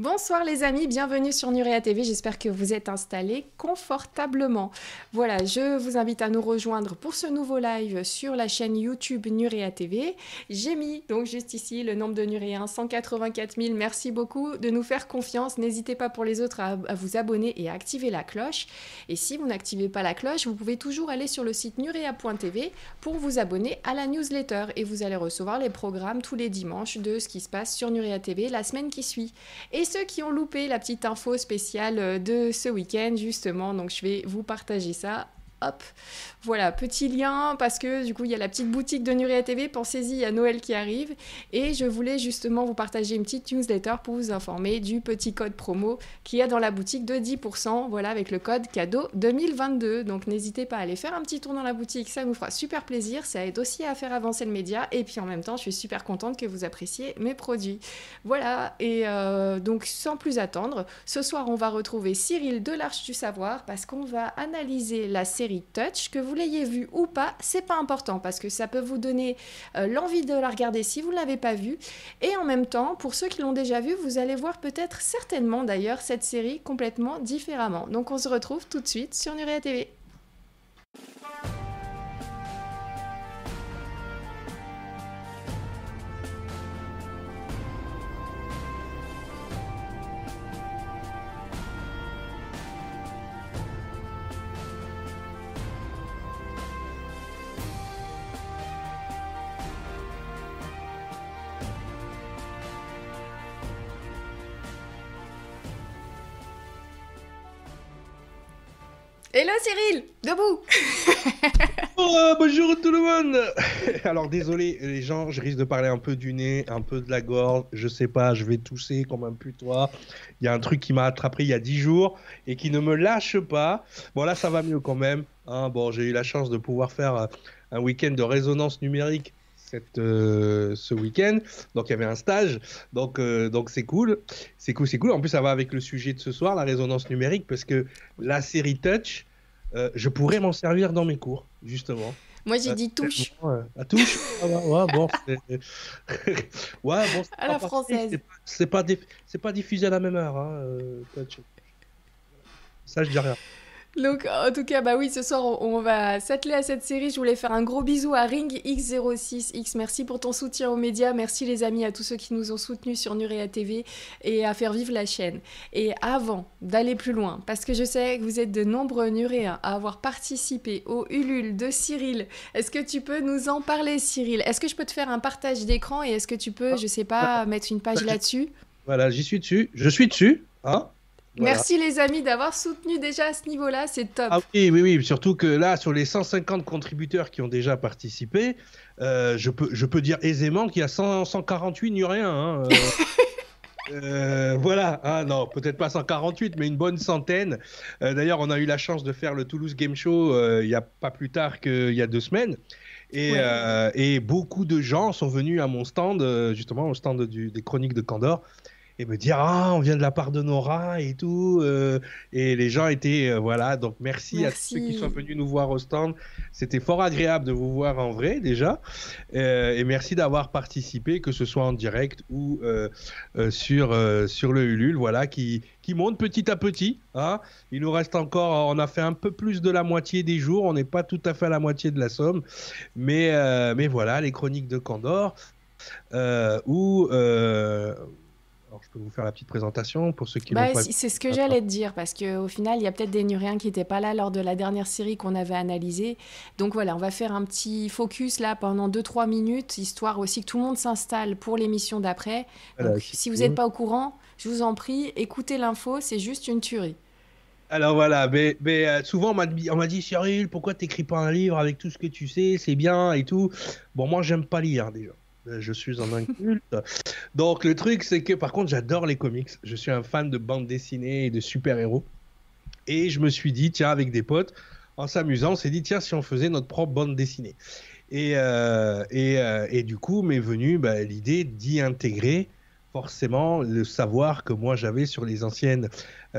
Bonsoir les amis, bienvenue sur Nurea TV, j'espère que vous êtes installés confortablement. Voilà, je vous invite à nous rejoindre pour ce nouveau live sur la chaîne YouTube Nurea TV. J'ai mis donc juste ici le nombre de Nuréens, 184 000, merci beaucoup de nous faire confiance. N'hésitez pas pour les autres à, vous abonner et à activer la cloche. Et si vous n'activez pas la cloche, vous pouvez toujours aller sur le site nurea.tv pour vous abonner à la newsletter et vous allez recevoir les programmes tous les dimanches de ce qui se passe sur Nurea TV la semaine qui suit. Ceux qui ont loupé la petite info spéciale euh, de ce week-end, justement, donc je vais vous partager ça Voilà, petit lien parce que du coup il y a la petite boutique de Nuria TV, pensez-y, a Noël qui arrive. Et je voulais justement vous partager une petite newsletter pour vous informer du petit code promo qu'il y a dans la boutique de 10%, voilà avec le code cadeau 2022. Donc n'hésitez pas à aller faire un petit tour dans la boutique, ça nous fera super plaisir, ça aide aussi à faire avancer le média. Et puis en même temps je suis super contente que vous appréciez mes produits. Voilà, et euh, donc sans plus attendre, ce soir on va retrouver Cyril de l'Arche du Savoir parce qu'on va analyser la série Touch, que vous l'ayez vu ou pas, c'est pas important parce que ça peut vous donner euh, l'envie de la regarder si vous ne l'avez pas vue. Et en même temps, pour ceux qui l'ont déjà vu, vous allez voir peut-être certainement d'ailleurs cette série complètement différemment. Donc on se retrouve tout de suite sur Nuria TV. Hello Cyril, debout oh, Bonjour tout le monde Alors désolé les gens, je risque de parler un peu du nez, un peu de la gorge, je sais pas, je vais tousser comme un putois. Il y a un truc qui m'a attrapé il y a 10 jours et qui ne me lâche pas. Bon là ça va mieux quand même. Hein. Bon j'ai eu la chance de pouvoir faire euh, un week-end de résonance numérique euh, ce week-end. Donc il y avait un stage, donc euh, donc c'est cool, c'est cool, c'est cool. En plus ça va avec le sujet de ce soir, la résonance numérique, parce que la série Touch, euh, je pourrais m'en servir dans mes cours, justement. Moi, j'ai dit touche. à touche ah bah, ouais, bon, ouais, bon, À la française. C'est pas, pas, pas, diffusé à la même heure. Hein. Ça, je dis rien. Donc, en tout cas, bah oui, ce soir, on, va s'atteler à cette série. Je voulais faire un gros bisou à Ring X06X. Merci pour ton soutien aux médias. Merci, les amis, à tous ceux qui nous ont soutenus sur Nurea TV et à faire vivre la chaîne. Et avant d'aller plus loin, parce que je sais que vous êtes de nombreux Nuréens à avoir participé au Ulule de Cyril, est-ce que tu peux nous en parler, Cyril? Est-ce que je peux te faire un partage d'écran et est-ce que tu peux, je sais pas, mettre une page là-dessus? Voilà, j'y suis dessus. Je suis dessus. Hein Merci les amis d'avoir soutenu déjà à ce niveau-là, c'est top. Ah oui, oui, oui, surtout que là, sur les 150 contributeurs qui ont déjà participé, euh, je, peux, je peux dire aisément qu'il y a 148 Nuréens. Hein, euh. Euh, voilà, ah non, peut-être pas 148, mais une bonne centaine. D'ailleurs, on a eu la chance de faire le Toulouse Game Show il n'y a pas plus tard qu'il y a deux semaines. Et, et, beaucoup de gens sont venus à mon stand, justement au stand des Chroniques de Candor, et me dire ah on vient de la part de Nora et tout euh, et les gens étaient euh, voilà donc merci, à tous ceux qui sont venus nous voir au stand c'était fort agréable de vous voir en vrai déjà euh, et merci d'avoir participé que ce soit en direct ou sur sur le Ulule voilà qui qui monte petit à petit hein. il nous reste encore on a fait un peu plus de la moitié des jours on n'est pas tout à fait à la moitié de la somme mais mais voilà les chroniques de Candor où alors, je peux vous faire la petite présentation pour ceux qui bah, pas... C'est ce que j'allais te dire, parce qu'au final, il y a peut-être des Nuréens qui n'étaient pas là lors de la dernière série qu'on avait analysée. Donc voilà, on va faire un petit focus là pendant 2-3 minutes, histoire aussi que tout le monde s'installe pour l'émission d'après. Donc si vous n'êtes pas au courant, je vous en prie, écoutez l'info, c'est juste une tuerie. Alors voilà, mais, euh, souvent on m'a dit Cyril, pourquoi t'écris pas un livre avec tout ce que tu sais, c'est bien et tout. Bon, moi j'aime pas lire déjà. Euh, je suis en inculte. Donc le truc, c'est que par contre, j'adore les comics. Je suis un fan de bande dessinée et de super-héros. Et je me suis dit, tiens, avec des potes, en s'amusant, on s'est dit, tiens, si on faisait notre propre bande dessinée. Et, euh, euh, et, du coup, m'est venue bah, l'idée d'y intégrer forcément le savoir que moi j'avais sur les anciennes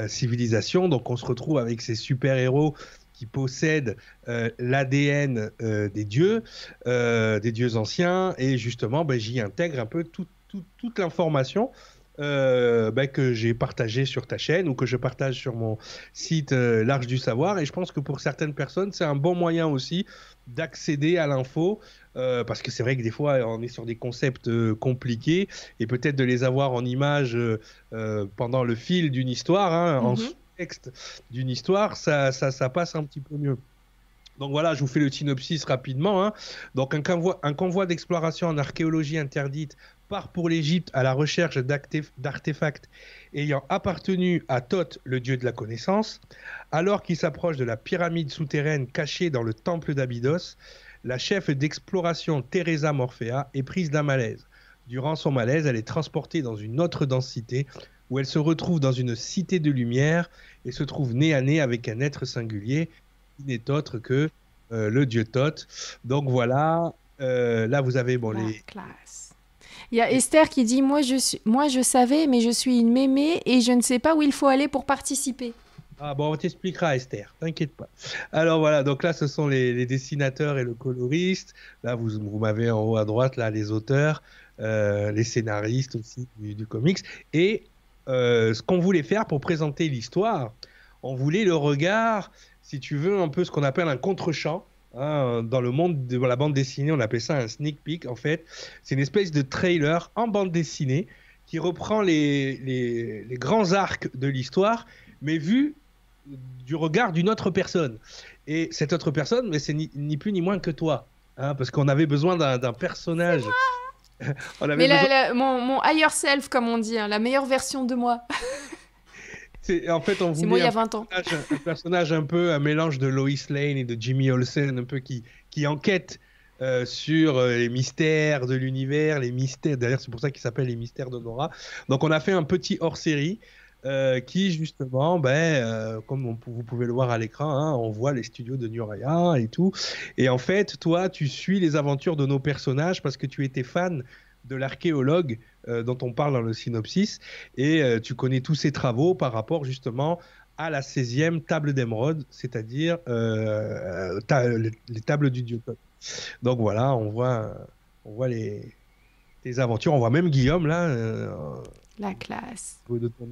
civilisations. Donc on se retrouve avec ces super-héros qui possède euh, l'ADN euh, des dieux, euh, des dieux anciens, et justement, ben, j'y intègre un peu toute l'information bah, que j'ai partagé sur ta chaîne ou que je partage sur mon site L'Arche du Savoir. Et je pense que pour certaines personnes, c'est un bon moyen aussi d'accéder à l'info. Euh, parce que c'est vrai que des fois, on est sur des concepts compliqués et peut-être de les avoir en image pendant le fil d'une histoire, hein, en d'une histoire, ça, ça, ça passe un petit peu mieux. Donc voilà, je vous fais le synopsis rapidement. Hein. Donc un convoi, un convoi d'exploration en archéologie interdite part pour l'Égypte à la recherche d'artefacts ayant appartenu à Thoth, le dieu de la connaissance. Alors qu'il s'approche de la pyramide souterraine cachée dans le temple d'Abydos, la chef d'exploration Teresa Morphea est prise d'un malaise. Durant son malaise, elle est transportée dans une autre densité où elle se retrouve dans une cité de lumière et se trouve nez à nez avec un être singulier qui n'est autre que euh, le dieu Thoth. Donc voilà, euh, là vous avez bon, les, il y a Esther qui dit moi je, suis, moi je savais, mais je suis une mémé et je ne sais pas où il faut aller pour participer. Ah bon, on t'expliquera Esther, t'inquiète pas. Alors voilà, donc là ce sont les, dessinateurs et le coloriste. Là vous, vous m'avez en haut à droite là les auteurs, euh, les scénaristes aussi du, comics. Et euh, ce qu'on voulait faire pour présenter l'histoire, on voulait le regard, si tu veux, un peu ce qu'on appelle un contre-champ. Hein, dans le monde de la bande dessinée, on appelle ça un sneak peek. En fait, c'est une espèce de trailer en bande dessinée qui reprend les, les, grands arcs de l'histoire, mais vu du regard d'une autre personne. Et cette autre personne, mais c'est ni, plus ni moins que toi, hein, parce qu'on avait besoin d'un personnage. Mais mon, mon, higher self, comme on dit, hein, la meilleure version de moi. en fait, on voulait moi il y a 20 ans. Un, personnage un peu un mélange de Lois Lane et de Jimmy Olsen, un peu qui, qui enquête euh, sur euh, les mystères de l'univers, les mystères. D'ailleurs, c'est pour ça qu'il s'appelle les mystères de Nora. Donc, on a fait un petit hors-série. Euh, qui justement, ben, comme vous pouvez le voir à l'écran, hein, on voit les studios de Nuraya et tout. Et en fait, toi, tu suis les aventures de nos personnages parce que tu étais fan de l'archéologue euh, dont on parle dans le synopsis, et euh, tu connais tous ses travaux par rapport justement à la 16e table d'émeraude, c'est-à-dire euh, les, tables du dieu. Donc voilà, on voit, on voit les, tes aventures, on voit même Guillaume là. La classe. De ton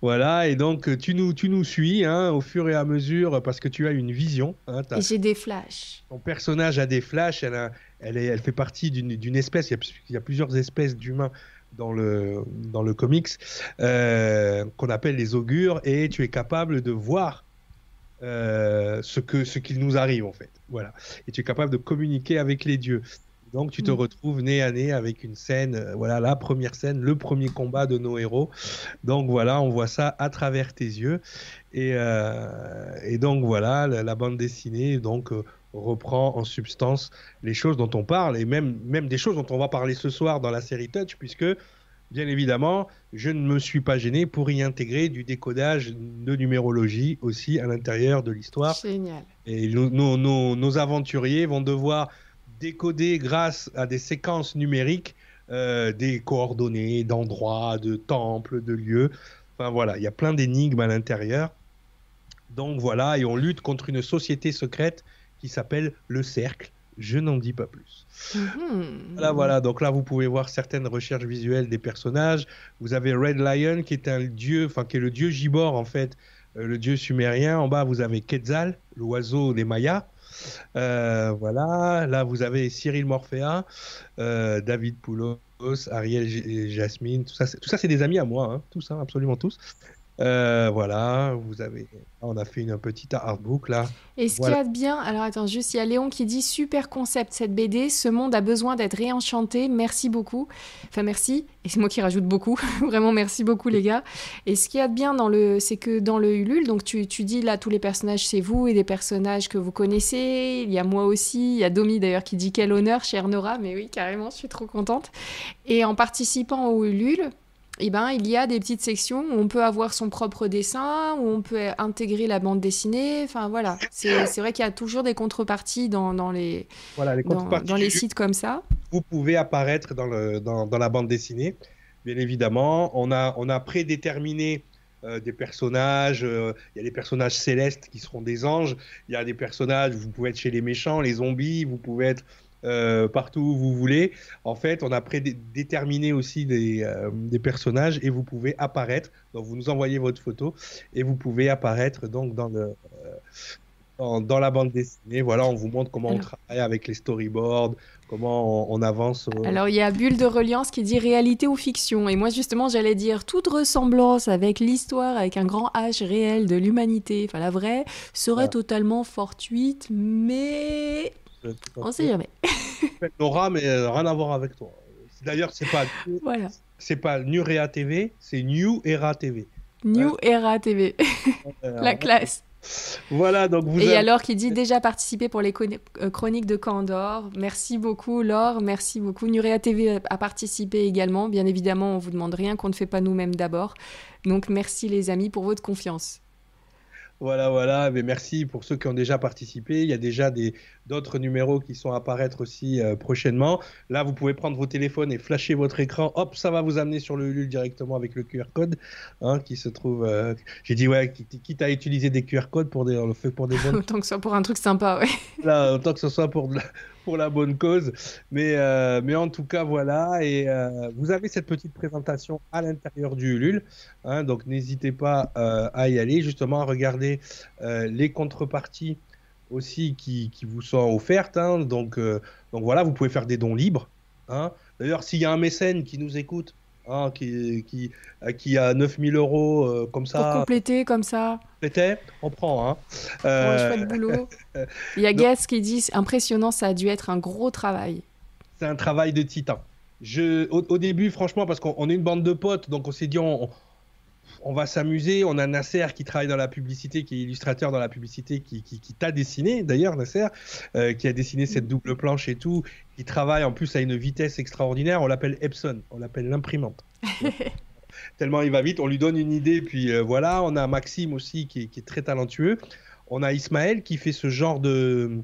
Voilà, et donc tu nous, tu nous suis hein, au fur et à mesure parce que tu as une vision. Hein, et j'ai des flashs. Ton personnage a des flashs, elle a, elle, est, elle fait partie d'une espèce, il y, a, plusieurs espèces d'humains dans le, dans le comics euh, qu'on appelle les augures et tu es capable de voir euh, ce que ce qu'il nous arrive en fait. Voilà. Et tu es capable de communiquer avec les dieux. Donc tu te mm. retrouves nez à nez avec une scène, euh, voilà la première scène, le premier combat de nos héros. Donc voilà, on voit ça à travers tes yeux. Et, et donc voilà, la, la, bande dessinée, donc reprend en substance les choses dont on parle et même, même des choses dont on va parler ce soir dans la série Touch, puisque bien évidemment, je ne me suis pas gêné pour y intégrer du décodage de numérologie aussi à l'intérieur de l'histoire. Génial. Et nos, nos, aventuriers vont devoir décoder grâce à des séquences numériques euh, des coordonnées d'endroits, de temples, de lieux. Enfin voilà, il y a plein d'énigmes à l'intérieur. Donc voilà, et on lutte contre une société secrète qui s'appelle Le Cercle. Je n'en dis pas plus. Mhm. Voilà, voilà. Donc là, vous pouvez voir certaines recherches visuelles des personnages. Vous avez Red Lion, qui est un dieu, enfin qui est le dieu Gibor en fait, euh, le dieu sumérien. En bas, vous avez Quetzal, l'oiseau des Mayas. Euh, voilà. Là, vous avez Cyril Morphea, euh, David Poulos, Ariel Jasmine. Tout ça, tout ça, c'est des amis à moi. Hein. Tout ça, absolument tous. Euh, voilà, vous avez, on a fait une, petite artbook là. Et ce qu'il y a de bien, alors attends, juste il y a Léon qui dit super concept cette BD, ce monde a besoin d'être réenchanté, merci beaucoup. Enfin merci, et c'est moi qui rajoute beaucoup, vraiment merci beaucoup les gars. Et ce qu'il y a de bien dans le, c'est que dans le Ulule, donc tu, tu dis là tous les personnages c'est vous et des personnages que vous connaissez, il y a moi aussi, il y a Domi d'ailleurs qui dit quel honneur, chère Nora, mais oui carrément, je suis trop contente. Et en participant au Ulule, eh ben, il y a des petites sections où on peut avoir son propre dessin, où on peut intégrer la bande dessinée. Enfin voilà, c'est vrai qu'il y a toujours des contreparties dans, dans les, voilà, les dans, les sites comme ça. Vous pouvez apparaître dans, le, dans, dans la bande dessinée, bien évidemment. On a, on a prédéterminé euh, des personnages. Euh, il y a des personnages célestes qui seront des anges. Il y a des personnages, vous pouvez être chez les méchants, les zombies, vous pouvez être partout où vous voulez. En fait, on a prédéterminé aussi des, des, personnages et vous pouvez apparaître. Donc, vous nous envoyez votre photo et vous pouvez apparaître donc dans le dans, la bande dessinée. Voilà, on vous montre comment on travaille avec les storyboards, comment on, avance. Alors, il y a Bulle de Reliance qui dit réalité ou fiction. Et moi, justement, j'allais dire toute ressemblance avec l'histoire, avec un grand H réel de l'humanité, enfin la vraie, serait totalement fortuite, mais. On sait jamais. Laura, mais euh, rien à voir avec toi. D'ailleurs, c'est pas. voilà. C'est pas Nurea TV, c'est New Era TV. New Era TV. la classe. Voilà, donc vous. Et alors, qui dit déjà participer pour les euh, chroniques de Candor. Merci beaucoup, Laure. Merci beaucoup. Nurea TV a participé également. Bien évidemment, on vous demande rien qu'on ne fait pas nous-mêmes d'abord. Donc, merci les amis pour votre confiance. Voilà, voilà. Mais merci pour ceux qui ont déjà participé. Il y a déjà d'autres numéros qui sont à apparaître aussi euh, prochainement. Là, vous pouvez prendre vos téléphones et flasher votre écran. Hop, ça va vous amener sur le Ulule directement avec le QR code hein, qui se trouve. Euh, j'ai dit, ouais, quitte à utiliser des QR codes pour des, fait pour des bonnes. autant que ce soit pour un truc sympa, ouais. Là, autant que ce soit pour, la, pour la bonne cause. Mais, euh, mais en tout cas, voilà. Et vous avez cette petite présentation à l'intérieur du Ulule. Hein, donc, n'hésitez pas à y aller, justement, à regarder les contreparties aussi qui, vous sont offertes. Hein. donc, euh, donc voilà, vous pouvez faire des dons libres. Hein. D'ailleurs, s'il y a un mécène qui nous écoute, hein, qui, qui, euh, qui a 9000 euros euh, comme ça. Pour compléter comme ça. Compléter, on prend. Hein. Euh... boulot. Il y a Guess qui dit impressionnant, ça a dû être un gros travail. C'est un travail de titan. Je, au, au début, franchement, parce qu'on est une bande de potes, donc on s'est dit, on, on va s'amuser. On a Nasser qui travaille dans la publicité, qui est illustrateur dans la publicité, qui, t'a dessiné d'ailleurs, Nasser, euh, qui a dessiné cette double planche et tout, qui travaille en plus à une vitesse extraordinaire. On l'appelle Epson, on l'appelle l'imprimante. Tellement il va vite, on lui donne une idée, puis euh, voilà. On a Maxime aussi qui est, très talentueux. On a Ismaël qui fait ce genre de,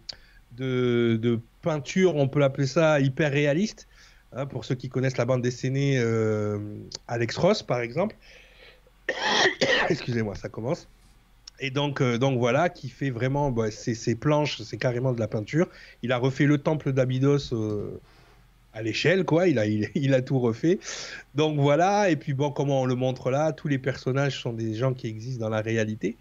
de, peinture, on peut l'appeler ça hyper réaliste. Hein, pour ceux qui connaissent la bande dessinée euh, Alex Ross, par exemple. Excusez-moi, ça commence. Et donc, euh, donc voilà, qui fait vraiment bah, ses, planches, c'est carrément de la peinture. Il a refait le temple d'Abydos euh, à l'échelle, quoi. Il a, il, a tout refait. Donc voilà, et puis bon, comment on le montre là, tous les personnages sont des gens qui existent dans la réalité.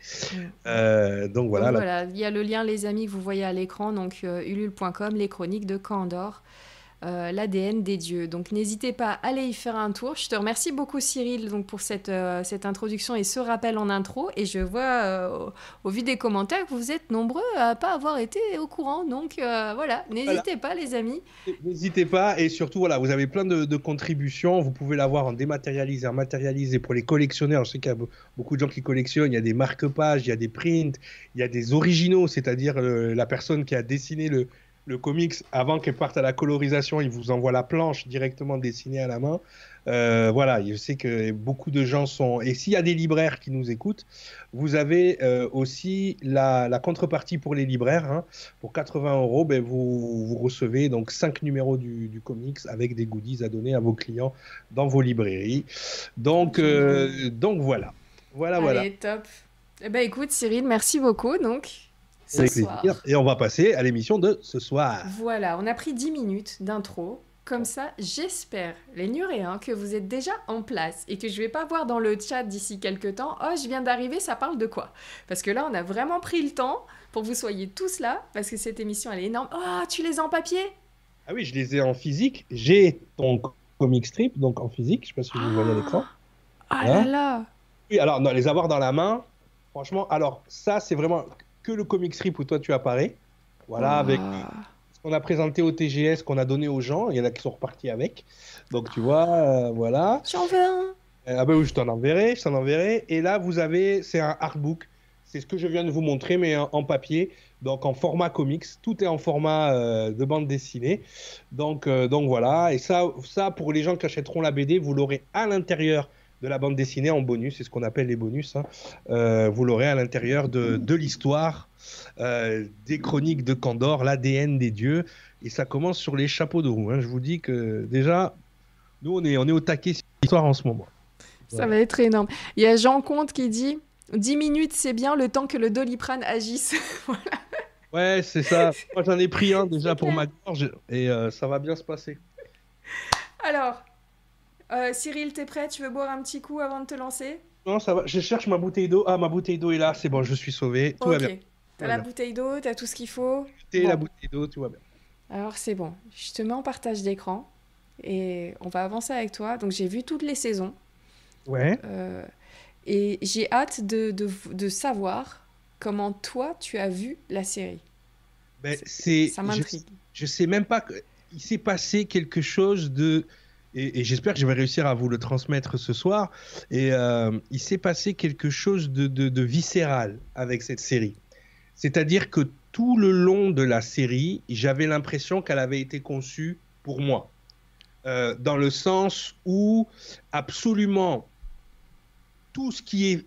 Euh, donc voilà. voilà, il y a le lien, les amis, que vous voyez à l'écran, donc ulule.com, les chroniques de Candor. Euh, l'ADN des dieux. Donc n'hésitez pas à aller y faire un tour. Je te remercie beaucoup Cyril donc, pour cette, euh, cette introduction et ce rappel en intro. Et je vois euh, au, vu des commentaires que vous êtes nombreux à pas avoir été au courant. Donc voilà, n'hésitez pas les amis. N'hésitez pas et surtout voilà, vous avez plein de, contributions. Vous pouvez l'avoir en dématérialisé, en matérialisé pour les collectionneurs. Je sais qu'il y a beaucoup de gens qui collectionnent. Il y a des marque-pages, il y a des prints, il y a des originaux, c'est-à-dire la personne qui a dessiné le le comics, avant qu'elle parte à la colorisation, il vous envoie la planche directement dessinée à la main. Euh, voilà, je sais que beaucoup de gens sont. Et s'il y a des libraires qui nous écoutent, vous avez euh, aussi la, contrepartie pour les libraires. Hein. Pour 80 euros, ben, vous, vous, recevez donc 5 numéros du, comics avec des goodies à donner à vos clients dans vos librairies. Donc, euh, donc voilà. Voilà, Allez, voilà. top. Eh ben, écoute, Cyril, merci beaucoup. Donc, et on va passer à l'émission de ce soir. Voilà, on a pris 10 minutes d'intro. Comme ça, j'espère, les Nuréens, que vous êtes déjà en place et que je vais pas voir dans le chat d'ici quelques temps, oh, je viens d'arriver, ça parle de quoi? Parce que là, on a vraiment pris le temps pour que vous soyez tous là, parce que cette émission, elle est énorme. Oh, tu les as en papier? Ah oui, je les ai en physique. J'ai ton comic strip, donc en physique, je sais pas si vous voyez à l'écran. Ah là hein? là Oui, alors, non, les avoir dans la main, franchement, alors, ça, c'est vraiment que le comic strip où toi tu apparais. Voilà, avec ce qu'on a présenté au TGS, qu'on a donné aux gens. Il y en a qui sont repartis avec. Donc tu vois, euh, voilà. J'en veux un. Euh, ah ben oui, je t'en enverrai, je t'en enverrai. Et là, vous avez, c'est un artbook. C'est ce que je viens de vous montrer, mais en, papier, donc en format comics. Tout est en format euh, de bande dessinée. Donc, donc voilà. Et ça, ça, pour les gens qui achèteront la BD, vous l'aurez à l'intérieur de la bande dessinée en bonus, c'est ce qu'on appelle les bonus. Hein. Euh, vous l'aurez à l'intérieur de, de l'histoire, euh, des chroniques de Candor, l'ADN des dieux, et ça commence sur les chapeaux de roue. Hein. Je vous dis que déjà, nous on est, on est au taquet sur l'histoire en ce moment. Ça va être énorme. Il y a Jean Comte qui dit 10 minutes, c'est bien le temps que le doliprane agisse. voilà. Ouais, c'est ça. Moi, j'en ai pris un déjà pour ma gorge et euh, ça va bien se passer. Alors, euh, Cyril, t'es prêt? Tu veux boire un petit coup avant de te lancer? Non, ça va. Je cherche ma bouteille d'eau. Ah, ma bouteille d'eau est là. C'est bon, je suis sauvé. Tout va bien. T'as la bouteille d'eau, t'as tout ce qu'il faut. T'as la bouteille d'eau, tout va bien. Alors, c'est bon. Je te mets en partage d'écran et on va avancer avec toi. Donc, j'ai vu toutes les saisons. Ouais. Euh, et j'ai hâte de, de, de, savoir comment toi, tu as vu la série. Ben, c'est, ça m'intrigue. Je, je, sais même pas. Il s'est passé quelque chose de et, j'espère que je vais réussir à vous le transmettre ce soir. Et euh, il s'est passé quelque chose de, viscéral avec cette série. C'est-à-dire que tout le long de la série, j'avais l'impression qu'elle avait été conçue pour moi. Euh, dans le sens où absolument tout ce qui est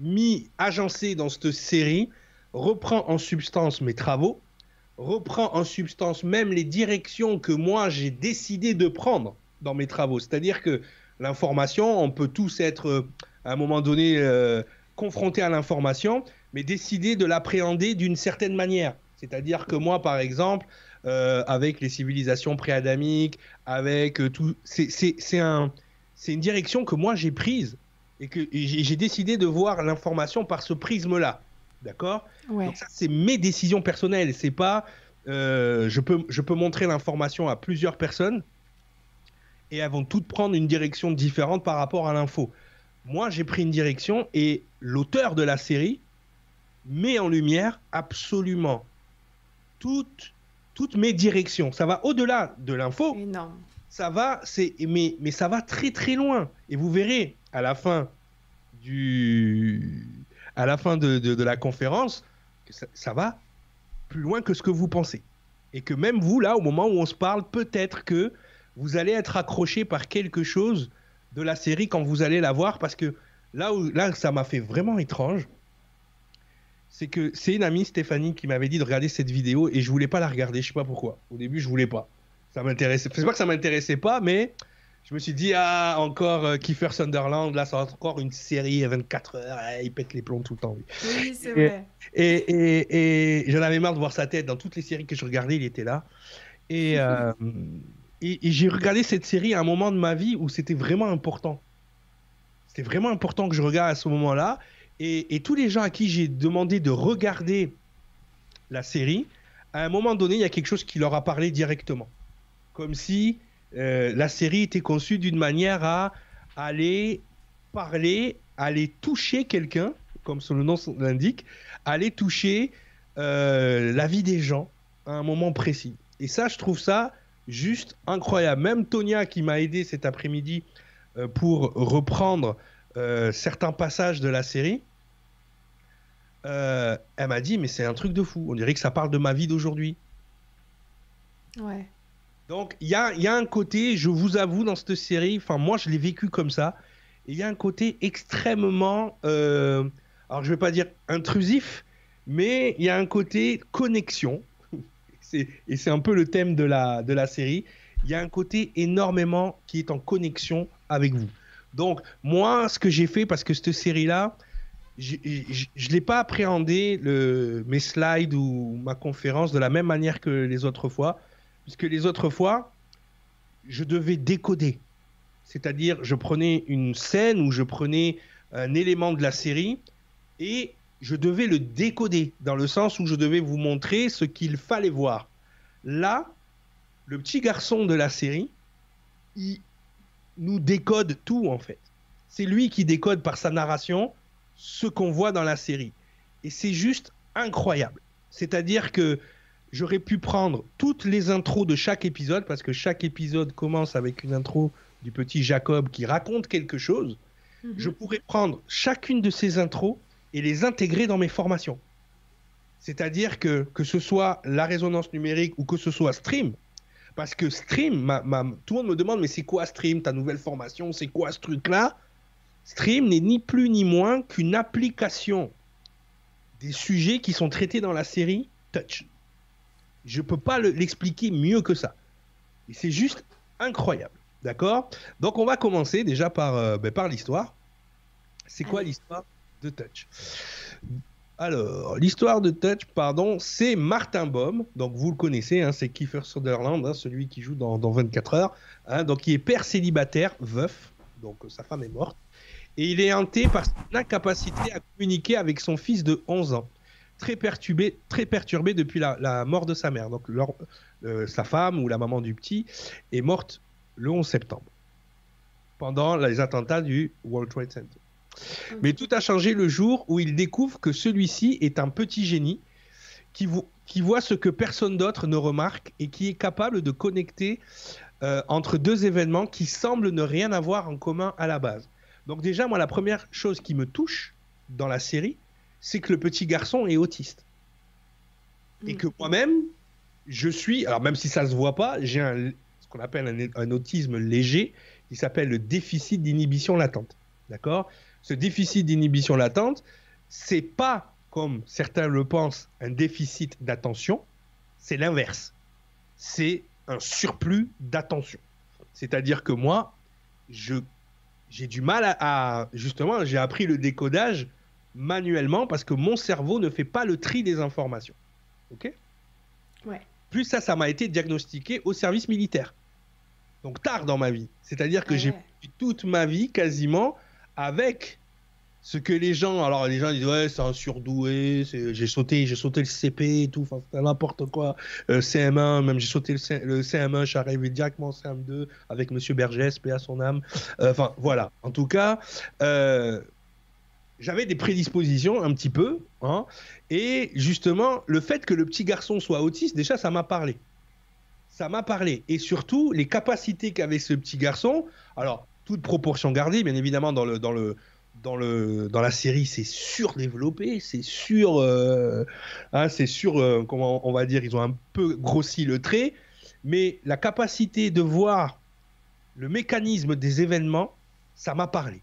mis, agencé dans cette série, reprend en substance mes travaux, reprend en substance même les directions que moi j'ai décidé de prendre dans mes travaux. C'est-à-dire que l'information, on peut tous être euh, à un moment donné euh, confrontés à l'information, mais décider de l'appréhender d'une certaine manière. C'est-à-dire que moi, par exemple, euh, avec les civilisations préadamiques, avec tout, c'est un, une direction que moi j'ai prise et que j'ai décidé de voir l'information par ce prisme-là. D'accord? Donc ça, c'est mes décisions personnelles. C'est pas, je peux, je peux montrer l'information à plusieurs personnes et elles vont toutes prendre une direction différente par rapport à l'info. Moi, j'ai pris une direction et l'auteur de la série met en lumière absolument toutes, toutes mes directions. Ça va au-delà de l'info. Ça va, c'est mais, mais ça va très très loin. Et vous verrez à la fin du, à la fin de, la conférence que ça, ça va plus loin que ce que vous pensez. Et que même vous, là, au moment où on se parle, peut-être que vous allez être accroché par quelque chose de la série quand vous allez la voir parce que là où là ça m'a fait vraiment étrange c'est que c'est une amie Stéphanie qui m'avait dit de regarder cette vidéo et je voulais pas la regarder je sais pas pourquoi au début je voulais pas ça m'intéressait c'est pas que ça m'intéressait pas mais je me suis dit ah encore euh, Kiefer Sunderland là c'est encore une série à 24 heures il pète les plombs tout le temps oui, c'est vrai et, et, et, j'en avais marre de voir sa tête dans toutes les séries que je regardais il était là et euh, et, j'ai regardé cette série à un moment de ma vie où c'était vraiment important. C'était vraiment important que je regarde à ce moment-là. Et, tous les gens à qui j'ai demandé de regarder la série, à un moment donné, il y a quelque chose qui leur a parlé directement. Comme si euh, la série était conçue d'une manière à aller parler, aller toucher quelqu'un, comme son nom l'indique, aller toucher euh, la vie des gens à un moment précis. Et ça, je trouve ça juste incroyable. Même Tonia qui m'a aidé cet après-midi euh, pour reprendre certains passages de la série, elle m'a dit mais c'est un truc de fou. On dirait que ça parle de ma vie d'aujourd'hui. Ouais. Donc il y a, un côté, je vous avoue, dans cette série, enfin moi je l'ai vécu comme ça, il y a un côté extrêmement, alors je vais pas dire intrusif, mais il y a un côté connexion et c'est un peu le thème de la, série. Il y a un côté énormément qui est en connexion avec vous. Donc, moi, ce que j'ai fait, parce que cette série-là, je ne l'ai pas appréhendé mes slides ou ma conférence de la même manière que les autres fois, puisque les autres fois, je devais décoder. C'est-à-dire, je prenais une scène ou je prenais un élément de la série et je devais le décoder, dans le sens où je devais vous montrer ce qu'il fallait voir. Là, le petit garçon de la série, il nous décode tout en fait. C'est lui qui décode par sa narration ce qu'on voit dans la série. Et c'est juste incroyable. C'est-à-dire que j'aurais pu prendre toutes les intros de chaque épisode, parce que chaque épisode commence avec une intro du petit Jacob qui raconte quelque chose. Mhm. Je pourrais prendre chacune de ces intros et les intégrer dans mes formations. C'est-à-dire que que ce soit la résonance numérique ou que ce soit Stream, parce que Stream, tout le monde me demande mais c'est quoi Stream, ta nouvelle formation, c'est quoi ce truc-là? Stream n'est ni plus ni moins qu'une application des sujets qui sont traités dans la série Touch. Je ne peux pas l'expliquer mieux que ça. C'est juste incroyable. D'accord? Donc on va commencer déjà par, euh, ben, par l'histoire. C'est quoi l'histoire de Touch? Alors, l'histoire de Touch, pardon, c'est Martin Baum. Donc, vous le connaissez, hein, c'est Kiefer Sutherland, hein, celui qui joue dans, 24 heures. Hein, donc, il est père célibataire, veuf. Donc, sa femme est morte. Et il est hanté par son incapacité à communiquer avec son fils de 11 ans. Très perturbé, très perturbé depuis la, mort de sa mère. Donc, euh, sa femme ou la maman du petit est morte le 11 septembre, pendant les attentats du World Trade Center. Mais tout a changé le jour où il découvre que celui-ci est un petit génie qui, qui voit ce que personne d'autre ne remarque et qui est capable de connecter euh, entre deux événements qui semblent ne rien avoir en commun à la base. Donc déjà, moi, la première chose qui me touche dans la série, c'est que le petit garçon est autiste. Et que moi-même, je suis, alors même si ça ne se voit pas, j'ai ce qu'on appelle un, un, autisme léger qui s'appelle le déficit d'inhibition latente. D'accord? Ce déficit d'inhibition latente, c'est pas, comme certains le pensent, un déficit d'attention, c'est l'inverse. C'est un surplus d'attention. C'est-à-dire que moi, j'ai du mal à, justement, j'ai appris le décodage manuellement parce que mon cerveau ne fait pas le tri des informations. Ok? Ouais. Plus ça, ça m'a été diagnostiqué au service militaire. Donc tard dans ma vie. C'est-à-dire que j'ai toute ma vie quasiment avec ce que les gens, alors les gens disent ouais c'est un surdoué, j'ai sauté, j'ai sauté le CP et tout, enfin n'importe quoi, euh, CM1, même j'ai sauté le, CM1, je suis arrivé directement au CM2 avec Monsieur Bergès, paix à son âme, euh, enfin voilà. En tout cas, euh, j'avais des prédispositions un petit peu, hein, et justement le fait que le petit garçon soit autiste, déjà ça m'a parlé, ça m'a parlé, et surtout les capacités qu'avait ce petit garçon, alors toute proportion gardée, bien évidemment, dans le, dans le, dans, le, dans la série, c'est surdéveloppé, c'est sur, euh, hein, c'est sur, euh, comment on va dire, ils ont un peu grossi le trait, mais la capacité de voir le mécanisme des événements, ça m'a parlé.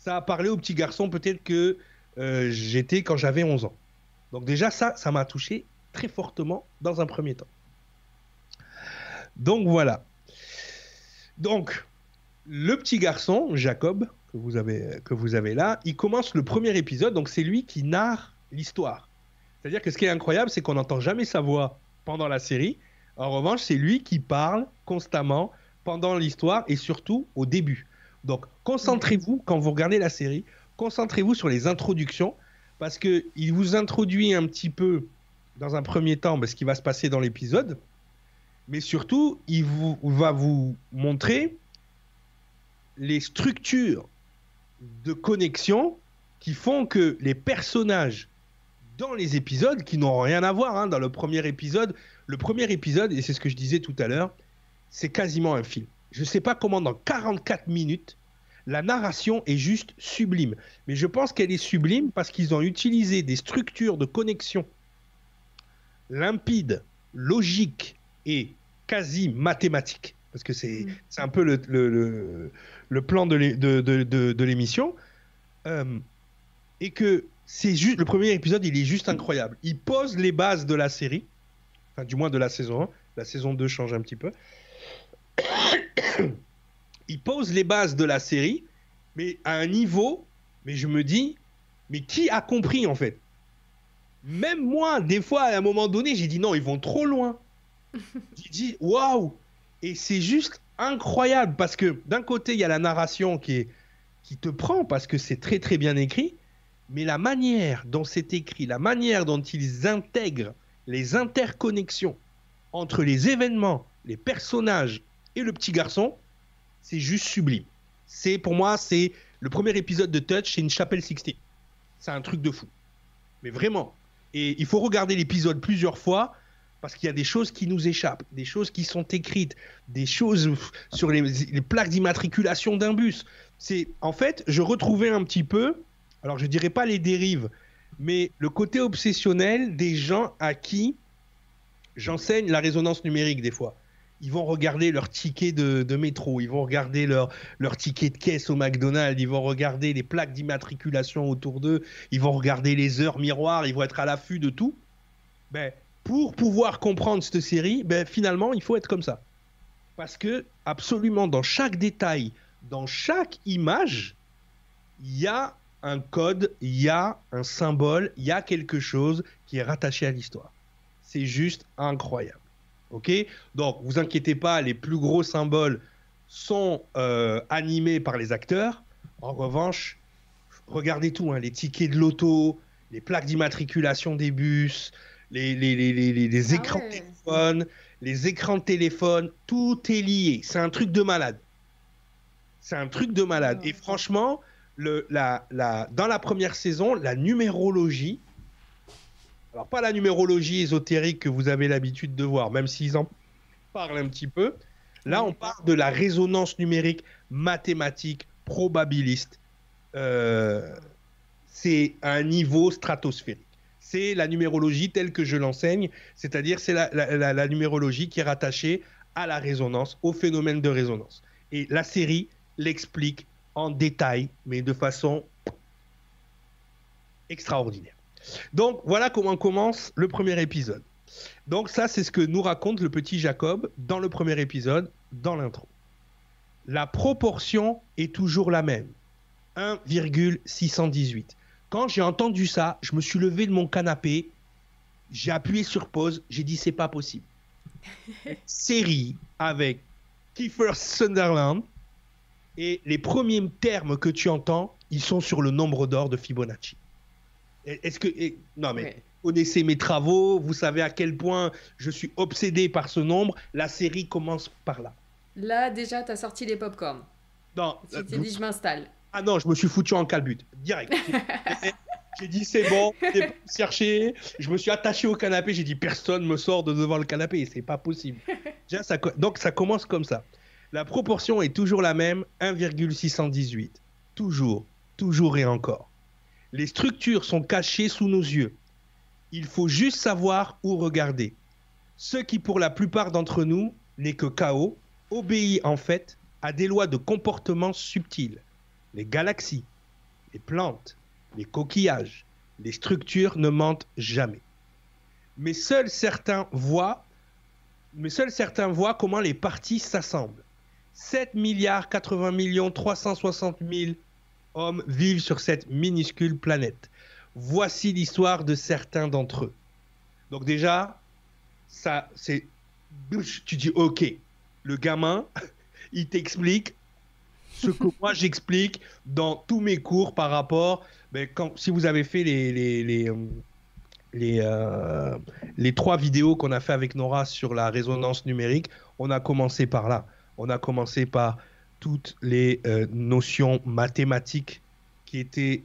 Ça a parlé au petit garçon peut-être que euh, j'étais quand j'avais 11 ans. Donc déjà ça, ça m'a touché très fortement dans un premier temps. Donc voilà. Donc le petit garçon, Jacob, que vous avez, que vous avez là, il commence le premier épisode, donc c'est lui qui narre l'histoire. C'est-à-dire que ce qui est incroyable, c'est qu'on n'entend jamais sa voix pendant la série. En revanche, c'est lui qui parle constamment pendant l'histoire et surtout au début. Donc, concentrez-vous quand vous regardez la série, concentrez-vous sur les introductions parce que il vous introduit un petit peu dans un premier temps ben, ce qui va se passer dans l'épisode, mais surtout, il vous, va vous montrer les structures de connexion qui font que les personnages dans les épisodes, qui n'ont rien à voir hein, dans le premier épisode, le premier épisode, et c'est ce que je disais tout à l'heure, c'est quasiment un film. Je ne sais pas comment dans 44 minutes, la narration est juste sublime. Mais je pense qu'elle est sublime parce qu'ils ont utilisé des structures de connexion limpides, logiques et quasi mathématiques parce que c'est mm. un peu le, le, le, plan de l'émission. Euh, et que c'est juste le premier épisode, il est juste incroyable. Il pose les bases de la série, enfin du moins de la saison 1. La saison 2 change un petit peu. Il pose les bases de la série, mais à un niveau, mais je me dis, mais qui a compris en fait? Même moi, des fois, à un moment donné, j'ai dit non, ils vont trop loin. j'ai dit waouh et c'est juste incroyable parce que d'un côté, il y a la narration qui, est, qui te prend parce que c'est très très bien écrit, mais la manière dont c'est écrit, la manière dont ils intègrent les interconnexions entre les événements, les personnages et le petit garçon, c'est juste sublime. C'est pour moi, c'est le premier épisode de Touch, c'est une chapelle 60. C'est un truc de fou. Mais vraiment. Et il faut regarder l'épisode plusieurs fois parce qu'il y a des choses qui nous échappent, des choses qui sont écrites, des choses sur les, plaques d'immatriculation d'un bus. C'est en fait, je retrouvais un petit peu, alors je dirais pas les dérives, mais le côté obsessionnel des gens à qui j'enseigne la résonance numérique des fois. Ils vont regarder leur ticket de, métro, ils vont regarder leur, leur ticket de caisse au McDonald's, ils vont regarder les plaques d'immatriculation autour d'eux, ils vont regarder les heures miroirs, ils vont être à l'affût de tout. Ben, pour pouvoir comprendre cette série, ben, finalement, il faut être comme ça. Parce que, absolument, dans chaque détail, dans chaque image, il y a un code, il y a un symbole, il y a quelque chose qui est rattaché à l'histoire. C'est juste incroyable. Ok Donc, vous inquiétez pas, les plus gros symboles sont euh, animés par les acteurs. En revanche, regardez tout, hein, les tickets de l'auto, les plaques d'immatriculation des bus, les, les, les, les ah écrans de téléphone, les écrans de téléphone, tout est lié. C'est un truc de malade. C'est un truc de malade. Et franchement, le, la, la, dans la première saison, la numérologie, alors pas la numérologie ésotérique que vous avez l'habitude de voir, même s'ils en parlent un petit peu, là on parle de la résonance numérique mathématique probabiliste. Euh, c'est un niveau stratosphérique. C'est la numérologie telle que je l'enseigne, c'est-à-dire c'est la, numérologie qui est rattachée à la résonance, au phénomène de résonance. Et la série l'explique en détail, mais de façon extraordinaire. Donc voilà comment commence le premier épisode. Donc ça, c'est ce que nous raconte le petit Jacob dans le premier épisode, dans l'intro. La proportion est toujours la même. 1,618. Quand j'ai entendu ça, je me suis levé de mon canapé, j'ai appuyé sur pause, j'ai dit c'est pas possible. Série avec Kiefer Sunderland et les premiers termes que tu entends, ils sont sur le nombre d'or de Fibonacci. Est-ce que non mais vous connaissez mes travaux, vous savez à quel point je suis obsédé par ce nombre. La série commence par là. Là déjà, tu as sorti les popcorns. Non. Tu t'es dit je m'installe. Ah non, je me suis foutu en calbut, direct. j'ai dit c'est bon, j'ai cherché. Je me suis attaché au canapé, j'ai dit personne me sort de devant le canapé, c'est pas possible. ça, donc ça commence comme ça. La proportion est toujours la même, 1,618. Toujours, toujours et encore. Les structures sont cachées sous nos yeux. Il faut juste savoir où regarder. Ce qui pour la plupart d'entre nous n'est que chaos, obéit en fait à des lois de comportement subtiles les galaxies, les plantes, les coquillages, les structures ne mentent jamais. Mais seuls certains voient, mais seuls certains voient comment les parties s'assemblent. 7 milliards 80 millions 360 000 hommes vivent sur cette minuscule planète. Voici l'histoire de certains d'entre eux. Donc déjà, ça, c'est, tu dis ok, le gamin, il t'explique ce que moi j'explique dans tous mes cours par rapport, ben, quand, si vous avez fait les, les, les, euh, les, euh, les trois vidéos qu'on a fait avec Nora sur la résonance numérique, on a commencé par là. On a commencé par toutes les euh, notions mathématiques qui, étaient,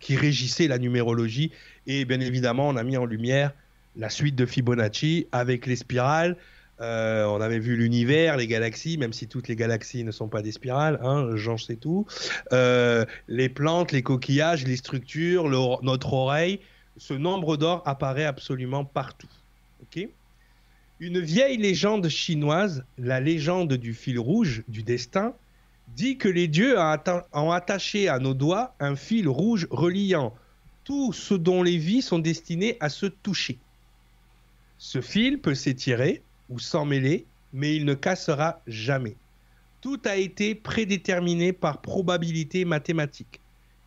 qui régissaient la numérologie. Et bien évidemment, on a mis en lumière la suite de Fibonacci avec les spirales, euh, on avait vu l'univers, les galaxies, même si toutes les galaxies ne sont pas des spirales, hein, Jean sait tout. Euh, les plantes, les coquillages, les structures, notre oreille. Ce nombre d'or apparaît absolument partout. Une vieille légende chinoise, la légende du fil rouge du destin, dit que les dieux ont attaché à nos doigts un fil rouge reliant tout ce dont les vies sont destinées à se toucher. Ce fil peut s'étirer, ou s'en mêler, mais il ne cassera jamais. Tout a été prédéterminé par probabilité mathématique.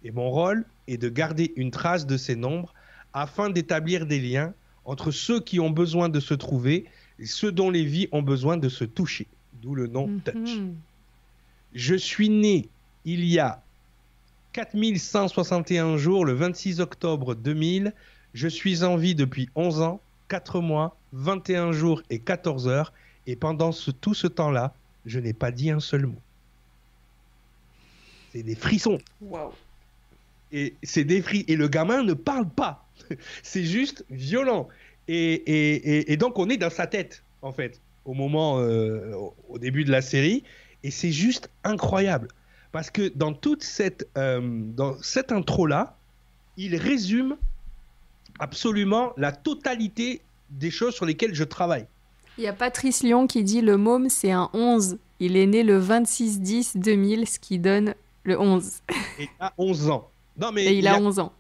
Et mon rôle est de garder une trace de ces nombres afin d'établir des liens entre ceux qui ont besoin de se trouver ceux dont les vies ont besoin de se toucher. D'où le nom mhm. Touch. Je suis né il y a 4161 jours, le 26 octobre 2000. Je suis en vie depuis 11 ans, 4 mois, 21 jours et 14 heures. Et pendant tout ce temps-là, je n'ai pas dit un seul mot. C'est des frissons. Et c'est des Et le gamin ne parle pas. c'est juste violent. Et, donc on est dans sa tête, en fait, au moment, euh, au début de la série. Et c'est juste incroyable. Parce que dans toute cette, euh, dans cette intro-là, il résume absolument la totalité des choses sur lesquelles je travaille. Il y a Patrice Lyon qui dit le môme c'est un 11. Il est né le 26-10-2000, ce qui donne le 11. Et il a 11 ans. Non, mais Et il, a, 11 ans.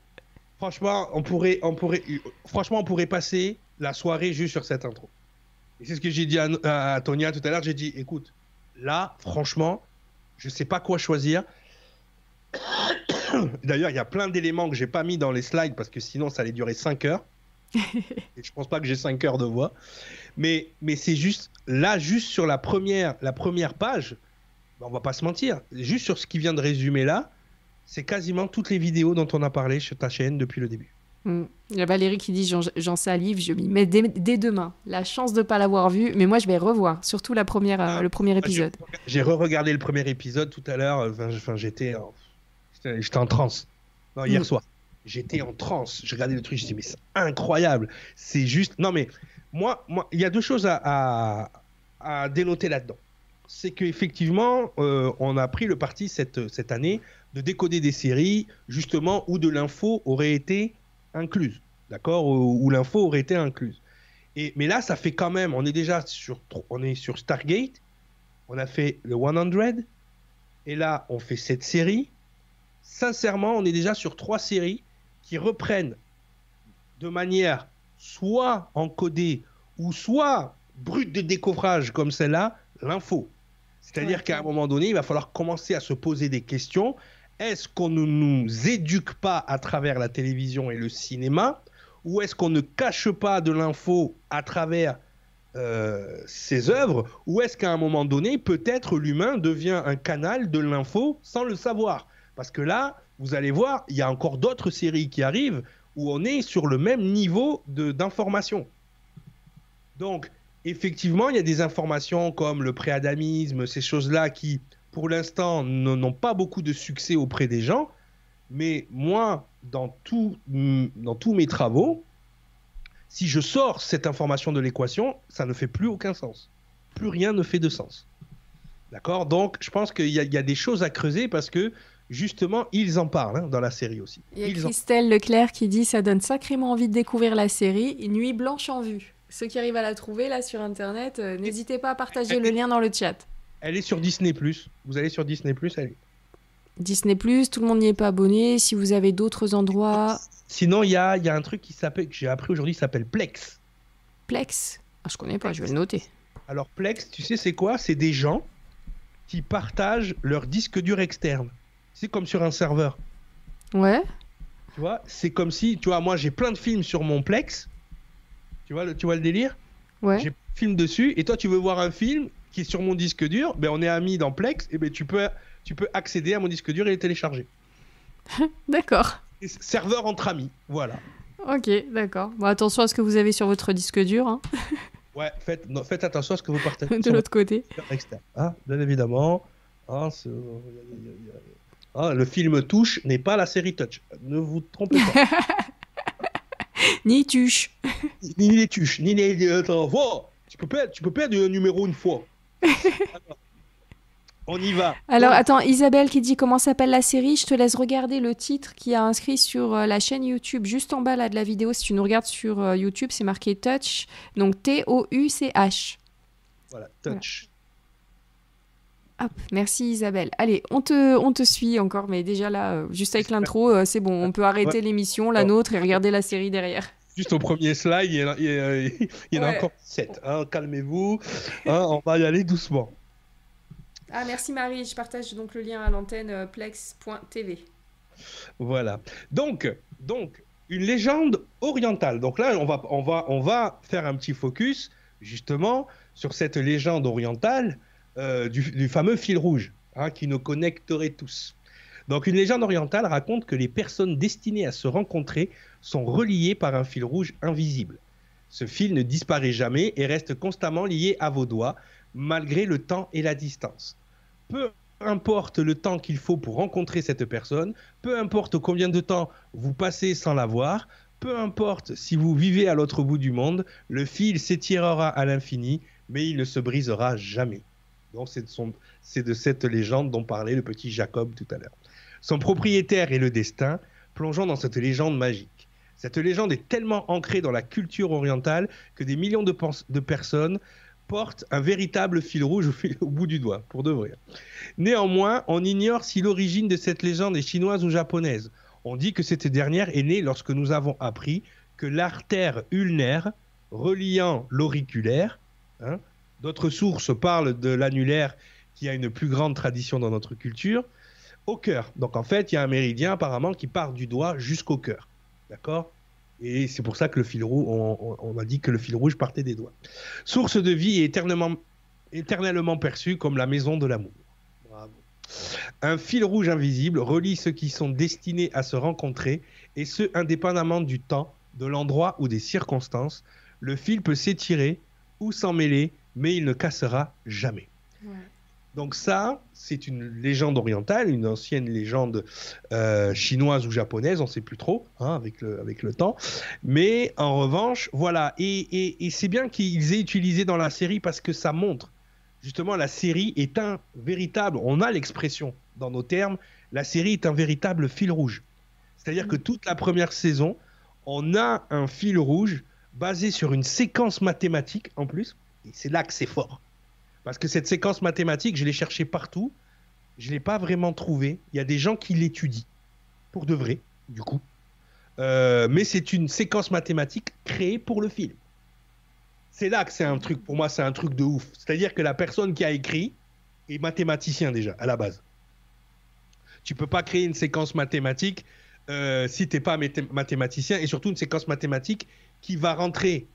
Franchement, on pourrait, on pourrait, franchement, on pourrait passer la soirée juste sur cette intro. Et c'est ce que j'ai dit à, à, Tonia tout à l'heure. J'ai dit, écoute, là, franchement, je sais pas quoi choisir. D'ailleurs, il y a plein d'éléments que j'ai pas mis dans les slides parce que sinon ça allait durer 5 heures. Et je pense pas que j'ai 5 heures de voix. Mais, mais c'est juste là, juste sur la première, la première page, on va pas se mentir, juste sur ce qui vient de résumer là, c'est quasiment toutes les vidéos dont on a parlé sur ta chaîne depuis le début. Mm. Il y a Valérie qui dit j'en salive, je m'y mets dès, demain. La chance de ne pas l'avoir vu, mais moi je vais revoir, surtout la première, euh, le premier épisode. J'ai re-regardé le premier épisode tout à l'heure, enfin, j'étais en, j'étais en transe. Non, hier mm. soir. J'étais en transe, je regardais le truc, je me dis mais c'est incroyable. C'est juste. Non mais moi, moi, il y a deux choses à, à, dénoter là-dedans. C'est qu'effectivement, euh, on a pris le parti cette, cette année de décoder des séries, justement, où de l'info aurait été incluse, d'accord? Où, l'info aurait été incluse. Et, mais là, ça fait quand même, on est déjà sur, on est sur Stargate, on a fait le 100, et là, on fait cette série. Sincèrement, on est déjà sur trois séries qui reprennent de manière soit encodée ou soit brute de découvrage comme celle-là, l'info. C'est-à-dire qu'à un moment donné, il va falloir commencer à se poser des questions est-ce qu'on ne nous éduque pas à travers la télévision et le cinéma ou est-ce qu'on ne cache pas de l'info à travers euh, ces œuvres ou est-ce qu'à un moment donné, peut-être l'humain devient un canal de l'info sans le savoir? Parce que là, vous allez voir, il y a encore d'autres séries qui arrivent où on est sur le même niveau d'information. Donc, effectivement, il y a des informations comme le préadamisme, ces choses-là qui, pour l'instant, n'ont pas beaucoup de succès auprès des gens. Mais moi, dans, dans tous mes travaux, si je sors cette information de l'équation, ça ne fait plus aucun sens. Plus rien ne fait de sens. D'accord? Donc, je pense qu'il y, a des choses à creuser parce que, justement, ils en parlent hein, dans la série aussi. Il y a Christelle Leclerc qui dit Ça donne sacrément envie de découvrir la série. Nuit blanche en vue. Ceux qui arrivent à la trouver là sur Internet, euh, n'hésitez pas à partager le lien dans le chat. Elle est sur Disney+. Vous allez sur Disney+, elle est. Disney+, tout le monde n'y est pas abonné. Si vous avez d'autres endroits... Sinon, il y a, y a, un truc qui s'appelle, que j'ai appris aujourd'hui, qui s'appelle Plex. Plex ah, Je connais pas, je vais le noter. Alors Plex, tu sais c'est quoi? C'est des gens qui partagent leur disque dur externe. C'est comme sur un serveur. Ouais. Tu vois, c'est comme si, tu vois, moi j'ai plein de films sur mon Plex. Tu vois, le, tu vois le délire? Ouais. J'ai film dessus et toi tu veux voir un film, qui est sur mon disque dur, ben on est amis dans Plex, et ben tu peux, tu peux accéder à mon disque dur et le télécharger. d'accord. Serveur entre amis, voilà. Ok, d'accord. Bon, attention à ce que vous avez sur votre disque dur. Hein. ouais, faites, faites attention à ce que vous partagez. De l'autre côté. Ah, bien évidemment. Ah, ah, le film Touche n'est pas la série Touch. Ne vous trompez pas. ni Tuche. ni, les Tuches, ni les. Attends, tu peux pas, tu peux perdre un numéro une fois. On y va. Alors, attends, Isabelle qui dit comment s'appelle la série? Je te laisse regarder le titre qui a inscrit sur euh, la chaîne YouTube, juste en bas là de la vidéo. Si tu nous regardes sur euh, YouTube, c'est marqué Touch. Donc T-O-U-C-H. Voilà, Touch. Hop, merci Isabelle. Allez, on te, on te suit encore, mais déjà là, euh, juste avec l'intro, c'est bon, on peut arrêter l'émission, la nôtre, et regarder la série derrière juste au premier slide, il y en a, encore 7. Hein, calmez-vous, hein, on va y aller doucement. Ah, merci Marie, je partage donc le lien à l'antenne euh, plex.tv. Voilà. Donc, donc, une légende orientale. Donc là, on va, on, va, on va faire un petit focus justement sur cette légende orientale euh, du, fameux fil rouge hein, qui nous connecterait tous. Donc une légende orientale raconte que les personnes destinées à se rencontrer sont reliées par un fil rouge invisible. Ce fil ne disparaît jamais et reste constamment lié à vos doigts, malgré le temps et la distance. Peu importe le temps qu'il faut pour rencontrer cette personne, peu importe combien de temps vous passez sans la voir, peu importe si vous vivez à l'autre bout du monde, le fil s'étirera à l'infini, mais il ne se brisera jamais. Donc c'est de, cette légende dont parlait le petit Jacob tout à l'heure. Son propriétaire est le destin, plongeant dans cette légende magique. Cette légende est tellement ancrée dans la culture orientale que des millions de, de personnes portent un véritable fil rouge au, bout du doigt, pour de vrai. Néanmoins, on ignore si l'origine de cette légende est chinoise ou japonaise. On dit que cette dernière est née lorsque nous avons appris que l'artère ulnaire reliant l'auriculaire, hein, d'autres sources parlent de l'annulaire qui a une plus grande tradition dans notre culture, au cœur. Donc en fait, il y a un méridien apparemment qui part du doigt jusqu'au cœur. D'accord? Et c'est pour ça que le fil rouge, on, a dit que le fil rouge partait des doigts. Source de vie éternellement, éternellement perçue comme la maison de l'amour. Un fil rouge invisible relie ceux qui sont destinés à se rencontrer et ce indépendamment du temps, de l'endroit ou des circonstances. Le fil peut s'étirer ou s'en mêler, mais il ne cassera jamais. Donc ça, c'est une légende orientale, une ancienne légende euh, chinoise ou japonaise, on ne sait plus trop hein, avec, le, temps. Mais en revanche, voilà, et, et c'est bien qu'ils aient utilisé dans la série parce que ça montre justement la série est un véritable, on a l'expression dans nos termes, la série est un véritable fil rouge. C'est-à-dire que toute la première saison, on a un fil rouge basé sur une séquence mathématique en plus, et c'est là que c'est fort. Parce que cette séquence mathématique, je l'ai cherchée partout, je ne l'ai pas vraiment trouvée. Il y a des gens qui l'étudient, pour de vrai, du coup. Euh, mais c'est une séquence mathématique créée pour le film. C'est là que c'est un truc, pour moi, c'est un truc de ouf. C'est-à-dire que la personne qui a écrit est mathématicien déjà, à la base. Tu peux pas créer une séquence mathématique euh, si tu n'es pas mathématicien, et surtout une séquence mathématique qui va rentrer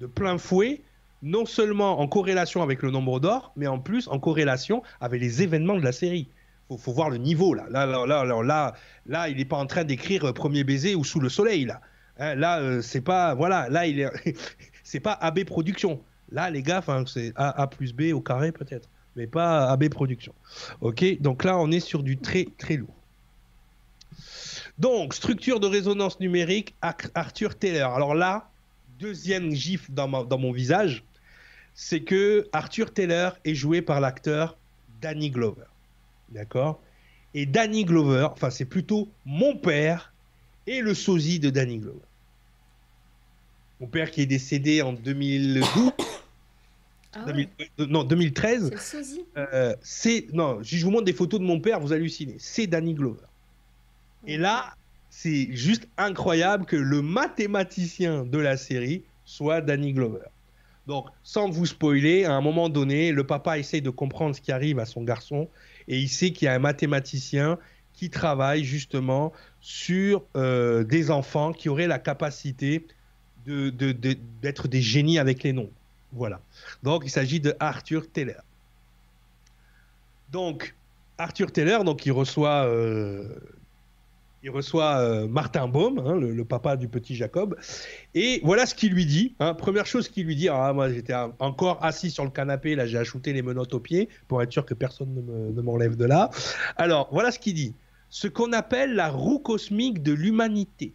de plein fouet non seulement en corrélation avec le nombre d'or, mais en plus en corrélation avec les événements de la série. Il faut, voir le niveau là. Là, là, là, là, là il n'est pas en train d'écrire euh, Premier baiser ou Sous le soleil là. Hein, là, euh, c'est pas voilà. Là, il est, c'est pas AB Production. Là, les gars, c'est A, A, plus B au carré peut-être, mais pas AB Production. Ok, donc là, on est sur du très très lourd. Donc, structure de résonance numérique, Arthur Taylor. Alors là, deuxième gifle dans mon visage c'est que Arthur Taylor est joué par l'acteur Danny Glover. D'accord? Et Danny Glover, enfin c'est plutôt mon père et le sosie de Danny Glover. Mon père qui est décédé en 2012. Ah euh, non, 2013. C'est euh, Non, je vous montre des photos de mon père, vous hallucinez. C'est Danny Glover. Et là, c'est juste incroyable que le mathématicien de la série soit Danny Glover. Donc, sans vous spoiler, à un moment donné, le papa essaye de comprendre ce qui arrive à son garçon et il sait qu'il y a un mathématicien qui travaille justement sur euh, des enfants qui auraient la capacité d'être des génies avec les noms. Voilà. Donc, il s'agit de Arthur Taylor. Donc, Arthur Taylor, donc, il reçoit euh, il reçoit euh, Martin Baum, hein, le, papa du petit Jacob, et voilà ce qu'il lui dit. Hein. Première chose qu'il lui dit, ah, moi j'étais encore assis sur le canapé, là j'ai ajouté les menottes aux pieds pour être sûr que personne ne m'enlève de là. Alors voilà ce qu'il dit. Ce qu'on appelle la roue cosmique de l'humanité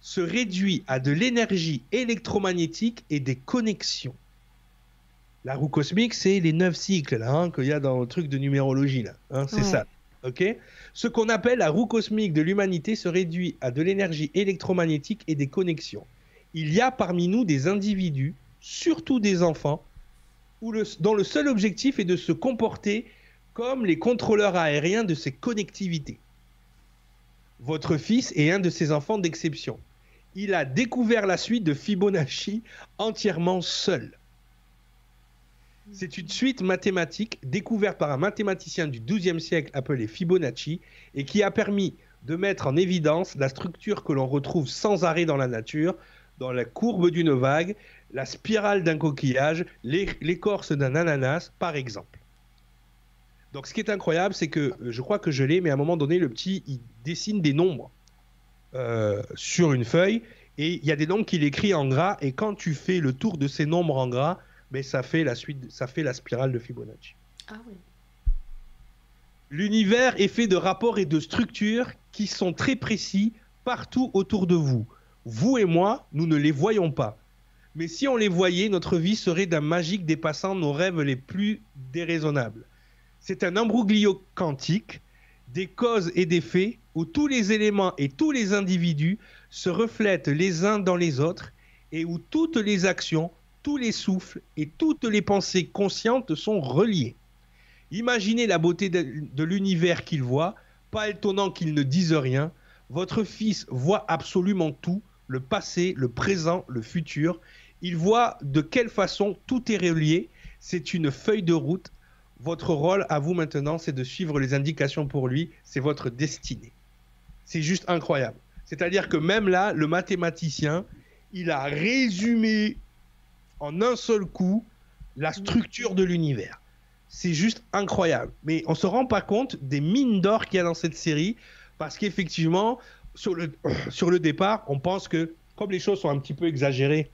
se réduit à de l'énergie électromagnétique et des connexions. La roue cosmique, c'est les neuf cycles là hein, qu'il y a dans le truc de numérologie là. c'est ça. Ce qu'on appelle la roue cosmique de l'humanité se réduit à de l'énergie électromagnétique et des connexions. Il y a parmi nous des individus, surtout des enfants, dont le seul objectif est de se comporter comme les contrôleurs aériens de ces connectivités. Votre fils est un de ces enfants d'exception. Il a découvert la suite de Fibonacci entièrement seul. C'est une suite mathématique découverte par un mathématicien du XIIe siècle appelé Fibonacci et qui a permis de mettre en évidence la structure que l'on retrouve sans arrêt dans la nature, dans la courbe d'une vague, la spirale d'un coquillage, l'écorce d'un ananas, par exemple. Donc ce qui est incroyable, c'est que je crois que je l'ai, mais à un moment donné, le petit, il dessine des nombres euh, sur une feuille et il y a des nombres qu'il écrit en gras et quand tu fais le tour de ces nombres en gras, mais ça fait la suite, ça fait la spirale de Fibonacci. Ah oui. L'univers est fait de rapports et de structures qui sont très précis partout autour de vous. Vous et moi, nous ne les voyons pas. Mais si on les voyait, notre vie serait d'un magique dépassant nos rêves les plus déraisonnables. C'est un embrouglio quantique des causes et des faits où tous les éléments et tous les individus se reflètent les uns dans les autres et où toutes les actions, tous les souffles et toutes les pensées conscientes sont reliés. Imaginez la beauté de, l'univers qu'il voit, pas étonnant qu'il ne dise rien. Votre fils voit absolument tout, le passé, le présent, le futur. Il voit de quelle façon tout est relié. C'est une feuille de route. votre rôle à vous maintenant, c'est de suivre les indications pour lui. C'est votre destinée. C'est juste incroyable. C'est-à-dire que même là, le mathématicien, il a résumé en un seul coup la structure de l'univers. C'est juste incroyable. Mais on se rend pas compte des mines d'or qu'il y a dans cette série parce qu'effectivement, sur le, sur le départ, on pense que comme les choses sont un petit peu exagérées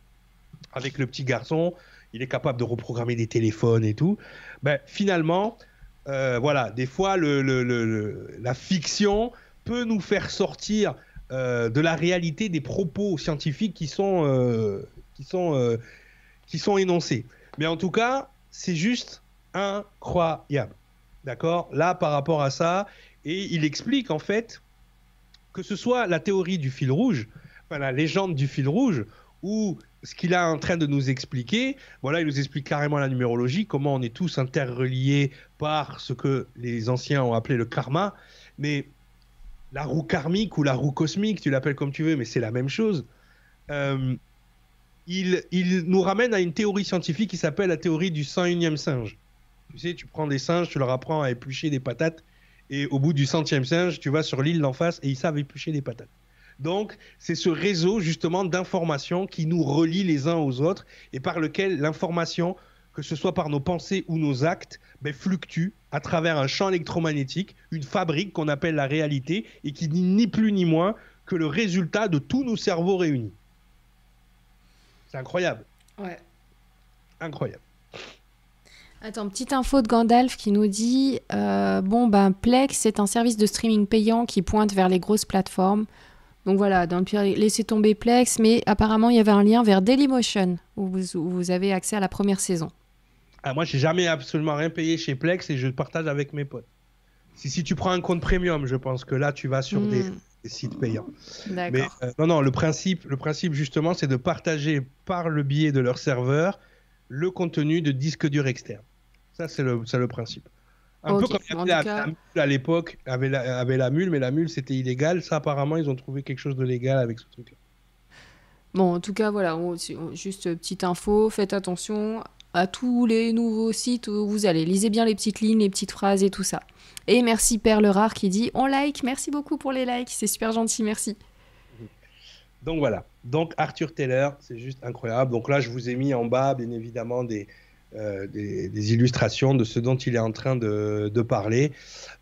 avec le petit garçon, il est capable de reprogrammer des téléphones et tout. Ben, finalement, euh, voilà, des fois, le, le, la fiction peut nous faire sortir euh, de la réalité des propos scientifiques qui sont, euh, qui sont, qui sont énoncés. Mais en tout cas, c'est juste incroyable. D'accord? Là, par rapport à ça, et il explique en fait que ce soit la théorie du fil rouge, enfin, la légende du fil rouge, ou ce qu'il est en train de nous expliquer, voilà, il nous explique carrément la numérologie, comment on est tous interreliés par ce que les anciens ont appelé le karma, mais la roue karmique ou la roue cosmique, tu l'appelles comme tu veux, mais c'est la même chose. Euh, il, nous ramène à une théorie scientifique qui s'appelle la théorie du 101e singe. Tu sais, tu prends des singes, tu leur apprends à éplucher des patates, et au bout du centième singe, tu vas sur l'île d'en face et ils savent éplucher des patates. Donc, c'est ce réseau justement d'informations qui nous relie les uns aux autres et par lequel l'information, que ce soit par nos pensées ou nos actes, ben, fluctue à travers un champ électromagnétique, une fabrique qu'on appelle la réalité et qui n'est ni plus ni moins que le résultat de tous nos cerveaux réunis. C'est incroyable. Ouais. Incroyable. Attends, petite info de Gandalf qui nous dit euh, Bon, ben, Plex, c'est un service de streaming payant qui pointe vers les grosses plateformes. Donc voilà, dans le pire, laissez tomber Plex, mais apparemment, il y avait un lien vers Dailymotion où vous, où vous avez accès à la première saison. Ah, moi, j'ai jamais absolument rien payé chez Plex et je partage avec mes potes. Si, si tu prends un compte premium, je pense que là, tu vas sur des, hmm. sites payants. D'accord. Euh, non, non, le principe, le principe justement, c'est de partager par le biais de leur serveur le contenu de disques durs externes. Ça, c'est le, le, principe. Un peu comme la, mule à l'époque avait la, avait la mule, mais la mule c'était illégal. Ça, apparemment, ils ont trouvé quelque chose de légal avec ce truc-là. Bon, en tout cas, voilà, juste petite info, faites attention à tous les nouveaux sites où vous allez. Lisez bien les petites lignes, les petites phrases et tout ça. Et merci Perle Rare qui dit on like, merci beaucoup pour les likes, c'est super gentil, merci. Donc voilà, donc Arthur Taylor, c'est juste incroyable. Donc là, je vous ai mis en bas, bien évidemment, des, euh, des, illustrations de ce dont il est en train de, parler.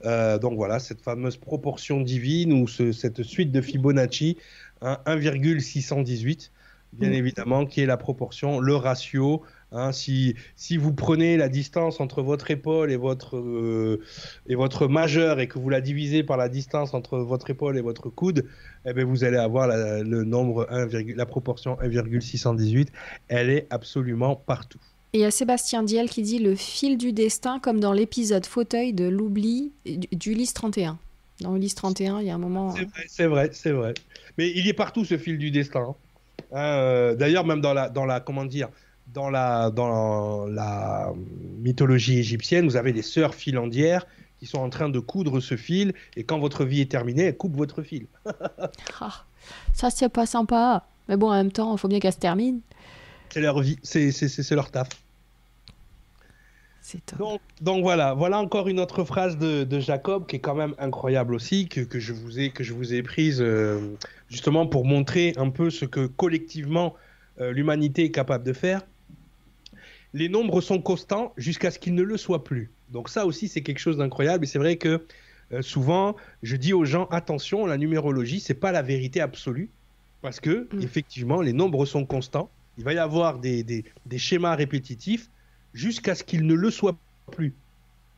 Euh, donc voilà, cette fameuse proportion divine ou cette suite de Fibonacci, 1,618, bien mm. évidemment, qui est la proportion, le ratio. Hein, si, si vous prenez la distance entre votre épaule et votre, euh, et votre majeur et que vous la divisez par la distance entre votre épaule et votre coude, eh bien, vous allez avoir la, le nombre 1, la proportion 1,618. Elle est absolument partout. Et il y a Sébastien Diel qui dit le fil du destin, comme dans l'épisode fauteuil de l'oubli d'Ulysse 31. Dans Ulysse 31, il y a un moment. C'est vrai, c'est vrai, Mais il y est partout ce fil du destin. Hein. Euh, d'ailleurs, même dans la, dans la, comment dire, dans la, dans la mythologie égyptienne, vous avez des sœurs filandières qui sont en train de coudre ce fil, et quand votre vie est terminée, elles coupent votre fil. ah, ça, c'est pas sympa. Mais bon, en même temps, il faut bien qu'elle se termine. C'est leur vie, c'est leur taf. Donc, donc, voilà, voilà encore une autre phrase de, de, Jacob qui est quand même incroyable aussi, que, que je, vous ai, que je vous ai prise euh, justement pour montrer un peu ce que collectivement euh, l'humanité est capable de faire. Les nombres sont constants jusqu'à ce qu'ils ne le soient plus. Donc ça aussi c'est quelque chose d'incroyable et c'est vrai que euh, souvent je dis aux gens attention, la numérologie c'est pas la vérité absolue parce que mm. effectivement les nombres sont constants il va y avoir des, des, schémas répétitifs jusqu'à ce qu'ils ne le soient plus.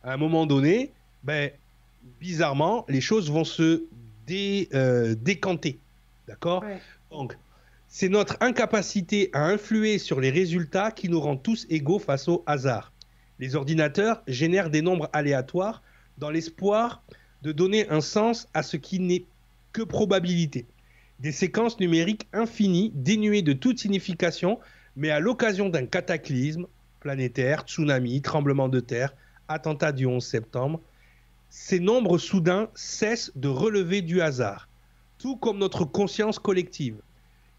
À un moment donné, ben, bizarrement, les choses vont se euh, décanter. D'accord? Donc, c'est notre incapacité à influer sur les résultats qui nous rend tous égaux face au hasard. Les ordinateurs génèrent des nombres aléatoires dans l'espoir de donner un sens à ce qui n'est que probabilité des séquences numériques infinies, dénuées de toute signification, mais à l'occasion d'un cataclysme planétaire, tsunami, tremblement de terre, attentat du 11 septembre, ces nombres soudains cessent de relever du hasard, tout comme notre conscience collective.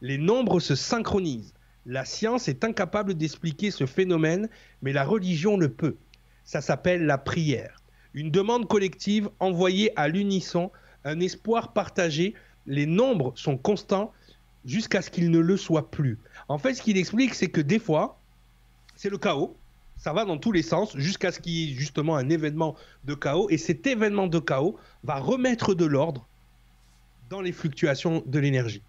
Les nombres se synchronisent. La science est incapable d'expliquer ce phénomène, mais la religion le peut. Ça s'appelle la prière. Une demande collective envoyée à l'unisson, un espoir partagé. Les nombres sont constants jusqu'à ce qu'ils ne le soient plus. En fait, ce qu'il explique, c'est que des fois, c'est le chaos. Ça va dans tous les sens jusqu'à ce qu'il y ait justement un événement de chaos. Et cet événement de chaos va remettre de l'ordre dans les fluctuations de l'énergie.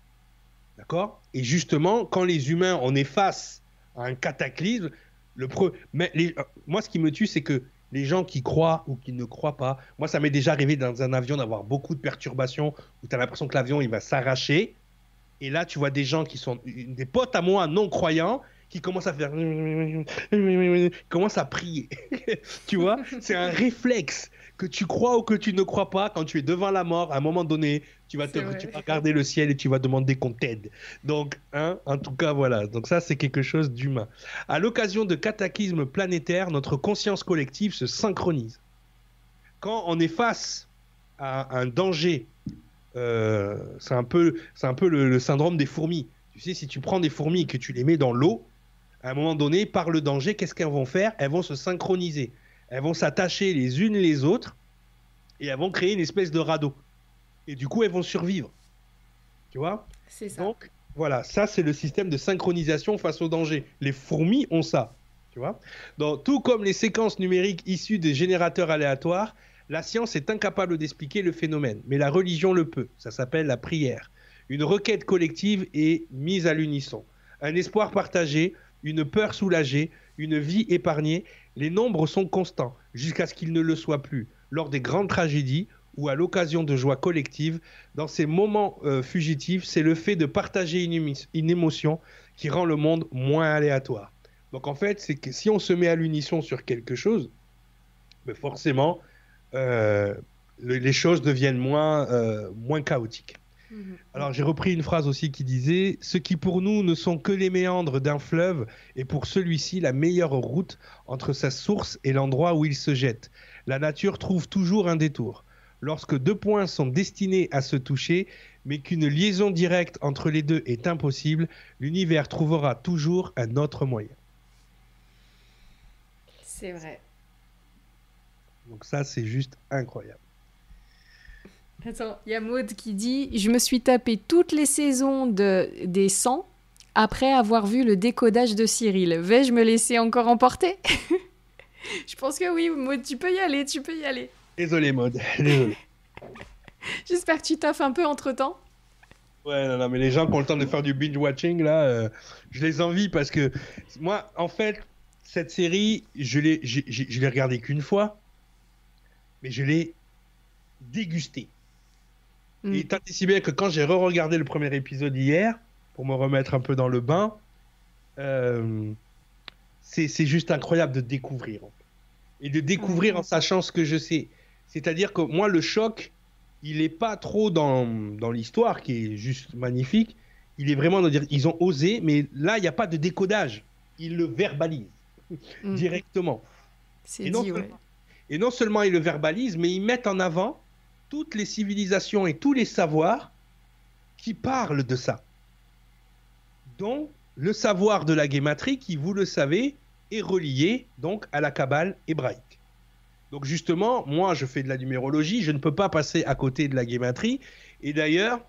D'accord? Et justement, quand les humains, on est face à un cataclysme, le Mais les... moi, ce qui me tue, c'est que les gens qui croient ou qui ne croient pas, moi, ça m'est déjà arrivé dans un avion d'avoir beaucoup de perturbations, où tu as l'impression que l'avion, il va s'arracher. Et là, tu vois des gens qui sont des potes à moi non croyants qui commencent à faire commencent à prier. tu vois, c'est un réflexe que tu crois ou que tu ne crois pas, quand tu es devant la mort, à un moment donné, tu vas, te, regarder le ciel et tu vas demander qu'on t'aide. Donc, hein, en tout cas, voilà. Donc ça, c'est quelque chose d'humain. À l'occasion de cataclysmes planétaires, notre conscience collective se synchronise. Quand on est face à un danger, euh, c'est un peu, c'est un peu le, syndrome des fourmis. Tu sais, si tu prends des fourmis et que tu les mets dans l'eau, à un moment donné, par le danger, qu'est-ce qu'elles vont faire? Elles vont se synchroniser elles vont s'attacher les unes les autres et elles vont créer une espèce de radeau. Et du coup, elles vont survivre. Tu vois? C'est ça. Donc, voilà, ça, c'est le système de synchronisation face au danger. Les fourmis ont ça. Tu vois? Donc, Tout comme les séquences numériques issues des générateurs aléatoires, la science est incapable d'expliquer le phénomène, mais la religion le peut. Ça s'appelle la prière. Une requête collective est mise à l'unisson. Un espoir partagé, une peur soulagée, une vie épargnée les nombres sont constants jusqu'à ce qu'ils ne le soient plus lors des grandes tragédies ou à l'occasion de joie collective. Dans ces moments euh, fugitifs, c'est le fait de partager une, émotion qui rend le monde moins aléatoire. Donc en fait, c'est que si on se met à l'unisson sur quelque chose, ben forcément, euh, les choses deviennent moins, euh, moins chaotiques. Mhm. Alors j'ai repris une phrase aussi qui disait Ce qui pour nous ne sont que les méandres d'un fleuve est pour celui-ci la meilleure route entre sa source et l'endroit où il se jette. La nature trouve toujours un détour. Lorsque deux points sont destinés à se toucher, mais qu'une liaison directe entre les deux est impossible, l'univers trouvera toujours un autre moyen. C'est vrai. Donc ça, c'est juste incroyable. Attends, il y a Maud qui dit Je me suis tapé toutes les saisons de, des 100 après avoir vu le décodage de Cyril. Vais-je me laisser encore emporter? Je pense que oui, Maud, tu peux y aller, tu peux y aller. Désolé, Maud, désolé. J'espère que tu taffes un peu entre temps. Ouais, non, non, mais les gens qui ont le temps de faire du binge-watching, là, euh, je les envie parce que moi, en fait, cette série, je l'ai, je l'ai regardée qu'une fois, mais je l'ai dégustée. Mm. Et tant si bien que quand j'ai re-regardé le premier épisode hier, pour me remettre un peu dans le bain, euh, c'est juste incroyable de découvrir. Et de découvrir en sachant ce que je sais. C'est-à-dire que moi, le choc, il n'est pas trop dans, dans l'histoire, qui est juste magnifique. Il est vraiment de dire, ils ont osé, mais là, il n'y a pas de décodage. Ils le verbalisent mm. directement. Et non, et non seulement ils le verbalisent, mais ils mettent en avant toutes les civilisations et tous les savoirs qui parlent de ça. Donc, le savoir de la guématrie, qui, vous le savez, est relié donc à la Kabbale hébraïque. Donc justement, moi, je fais de la numérologie, je ne peux pas passer à côté de la guématrie. Et d'ailleurs,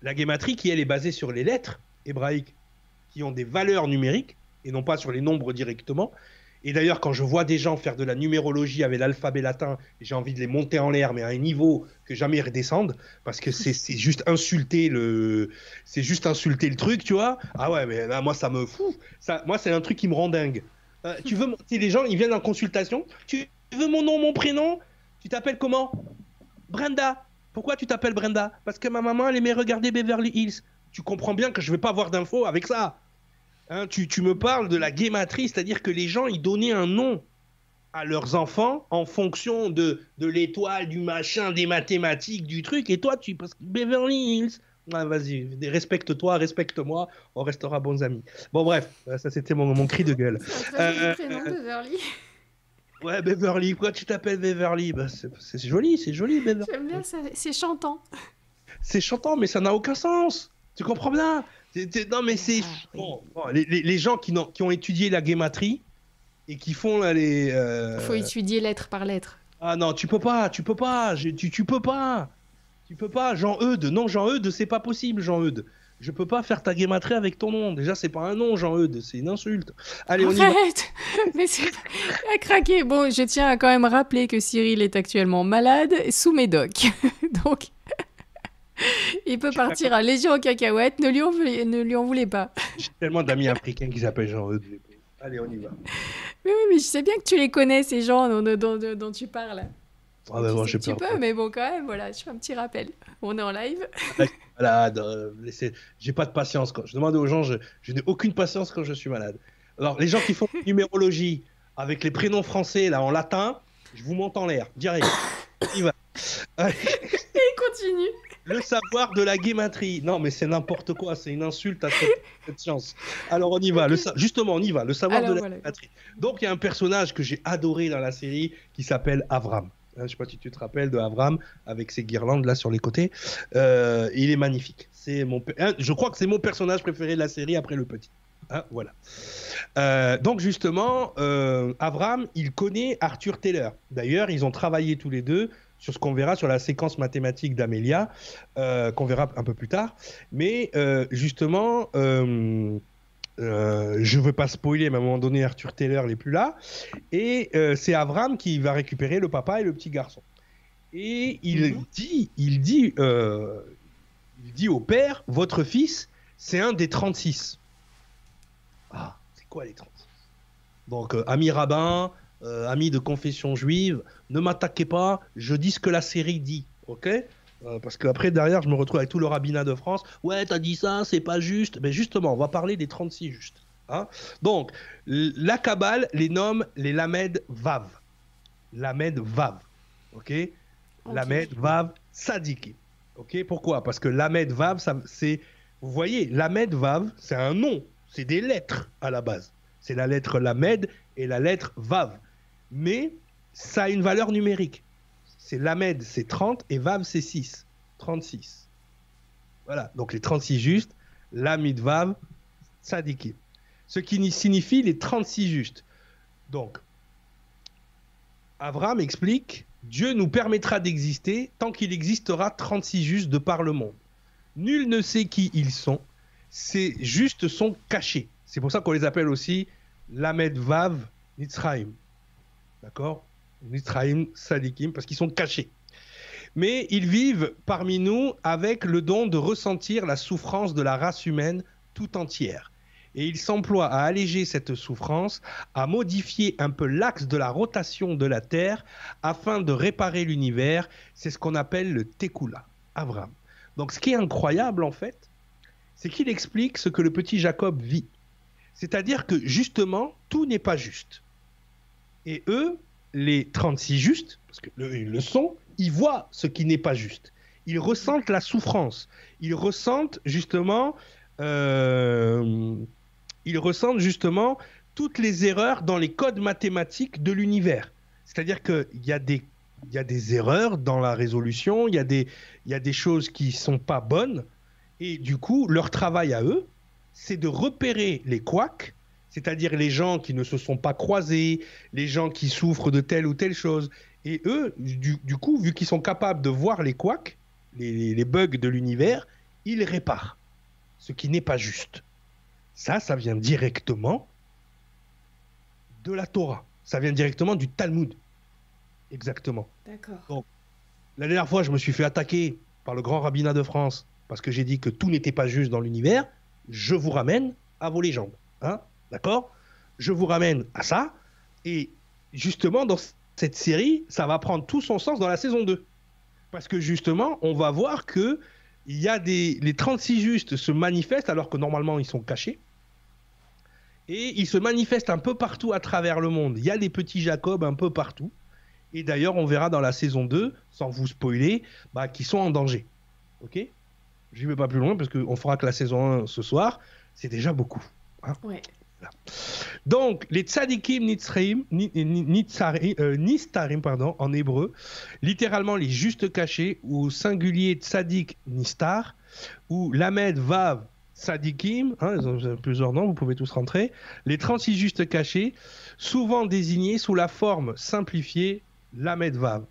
la guématrie, qui elle est basée sur les lettres hébraïques, qui ont des valeurs numériques, et non pas sur les nombres directement, et d'ailleurs, quand je vois des gens faire de la numérologie avec l'alphabet latin, j'ai envie de les monter en l'air, mais à un niveau que jamais ils redescendent, parce que c'est juste insulter le, c'est juste insulter le truc, tu vois. Ah ouais, mais moi ça me fout. Moi c'est un truc qui me rend dingue. Euh, tu veux, si les gens ils viennent en consultation, tu veux mon nom, mon prénom, tu t'appelles comment? Brenda. Pourquoi tu t'appelles Brenda? Parce que ma maman elle aimait regarder Beverly Hills. Tu comprends bien que je vais pas avoir d'infos avec ça. Hein, tu, me parles de la guématrie, c'est-à-dire que les gens, ils donnaient un nom à leurs enfants en fonction de, de l'étoile, du machin, des mathématiques, du truc. Et toi, tu. Parce que Beverly Hills. Ah, vas-y, respecte-toi, respecte-moi, on restera bons amis. Bon, bref, ça c'était mon, mon, cri de gueule. Prénom, euh, Beverly. Ouais, Beverly, quoi, tu t'appelles Beverly? Bah, C'est joli, c'est joli, Beverly. J'aime bien, c'est chantant. C'est chantant, mais ça n'a aucun sens. Tu comprends bien? Non, mais c'est. Ah, les, gens qui, ont, qui ont étudié la guématrie, et qui font là, les. euh, Faut étudier lettre par lettre. Ah non, tu peux pas, tu peux pas, tu, tu peux pas. Tu peux pas, Jean-Eudes. Non, Jean-Eudes, c'est pas possible, Jean-Eudes. Je peux pas faire ta guématrie avec ton nom. Déjà, c'est pas un nom, Jean-Eudes, c'est une insulte. Allez, on y va. Arrête Mais c'est à craquer. Bon, je tiens à quand même rappeler que Cyril est actuellement malade, sous médoc. Donc, il peut partir à Légion aux cacahuètes. Ne lui en voulez, ne lui en voulez pas. J'ai tellement d'amis africains qui s'appellent Jean-Eudes. Allez, on y va. Mais oui, mais je sais bien que tu les connais, ces gens dont, dont- dont- dont tu parles. Ah bah, tu sais peux, mais bon, quand même, voilà, je fais un petit rappel. On est en live. Malade, euh, j'ai pas de patience. Quand... Je demande aux gens, je, je n'ai aucune patience quand je suis malade. Alors, les gens qui font numérologie avec les prénoms français là en latin, je vous monte en l'air, direct. On y va. Allez. Et continue. Le savoir de la guématrie. Non, mais c'est n'importe quoi, c'est une insulte à cette, cette science. Alors on y va, le justement on y va, le savoir Alors, de la voilà. guématrie. Donc il y a un personnage que j'ai adoré dans la série qui s'appelle Avram. Hein, je sais pas si tu te rappelles de Avram avec ses guirlandes là sur les côtés. Euh, il est magnifique. C'est mon, hein, je crois que c'est mon personnage préféré de la série après le petit. Hein, voilà. Euh, donc justement, euh, Avram, il connaît Arthur Taylor. D'ailleurs, ils ont travaillé tous les deux sur ce qu'on verra sur la séquence mathématique d'Amelia, euh, qu'on verra un peu plus tard. Mais euh, justement, euh, je ne veux pas spoiler, mais à un moment donné, Arthur Taylor n'est plus là. Et c'est Avram qui va récupérer le papa et le petit garçon. Et il Mhm. dit, il dit, il dit au père, votre fils, c'est un des 36. Ah, c'est quoi les 36 Donc, ami rabbin, euh, ami de confession juive, ne m'attaquez pas, je dis ce que la série dit, ok? Euh, Parce qu'après, derrière, je me retrouve avec tout le rabbinat de France. Ouais, t'as dit ça, c'est pas juste. Mais justement, on va parler des 36 justes. hein. Donc, la Kabbale les nomme les Lamed Vav. Lamed Vav, ok? Lamed Vav Sadiki. Ok? Pourquoi? Parce que Lamed Vav, ça, c'est. Vous voyez, Lamed Vav, c'est un nom. C'est des lettres à la base. C'est la lettre Lamed et la lettre Vav. Mais ça a une valeur numérique. C'est Lamed, c'est 30 et Vav, c'est 6. 36. Voilà. Donc les 36 justes, Lamid Vav, Sadiki. Ce qui ni- signifie les 36 justes. Donc, Abraham explique Dieu nous permettra d'exister tant qu'il existera 36 justes de par le monde. Nul ne sait qui ils sont. Ces justes sont cachés. C'est pour ça qu'on les appelle aussi Lamed Vav Nitzraim. D'accord? Nitzraim Sadikim, parce qu'ils sont cachés. Mais ils vivent parmi nous avec le don de ressentir la souffrance de la race humaine tout entière. Et ils s'emploient à alléger cette souffrance, à modifier un peu l'axe de la rotation de la Terre afin de réparer l'univers. C'est ce qu'on appelle le Tekula, Abraham. Donc ce qui est incroyable en fait, c'est qu'il explique ce que le petit Jacob vit. C'est-à-dire que justement, tout n'est pas juste. Et eux, les 36 justes, parce que le sont, ils voient ce qui n'est pas juste. Ils ressentent la souffrance. Ils ressentent justement, euh, ils ressentent justement toutes les erreurs dans les codes mathématiques de l'univers. C'est-à-dire qu'il y a des il y a des erreurs dans la résolution, il y a des, il y a des choses qui sont pas bonnes, et du coup, leur travail à eux, c'est de repérer les couacs, c'est-à-dire les gens qui ne se sont pas croisés, les gens qui souffrent de telle ou telle chose. Et eux, du, du coup, vu qu'ils sont capables de voir les couacs, les, les bugs de l'univers, ils réparent, ce qui n'est pas juste. Ça, ça vient directement de la Torah. Ça vient directement du Talmud. Exactement. D'accord. La dernière fois, je me suis fait attaquer par le grand rabbinat de France parce que j'ai dit que tout n'était pas juste dans l'univers. Je vous ramène à vos légendes. Hein D'accord? Je vous ramène à ça. Et justement, dans cette série, ça va prendre tout son sens dans la saison 2. Parce que justement, on va voir que il y a des, les 36 justes se manifestent alors que normalement ils sont cachés. Et ils se manifestent un peu partout à travers le monde. Il y a des petits Jacob un peu partout. Et d'ailleurs, on verra dans la saison 2, sans vous spoiler, bah, qu'ils sont en danger. Ok? Je ne vais pas plus loin parce qu'on fera que la saison 1 ce soir. C'est déjà beaucoup. hein. Ouais. Donc, les tzadikim nitzraim, ni- ni- nitzari- euh, nistarim pardon, en hébreu, littéralement les justes cachés, ou singulier tzadik nistar, ou lamed vav Sadikim, hein, ils ont plusieurs noms, vous pouvez tous rentrer. Les 36 justes cachés, souvent désignés sous la forme simplifiée Lamed Vav,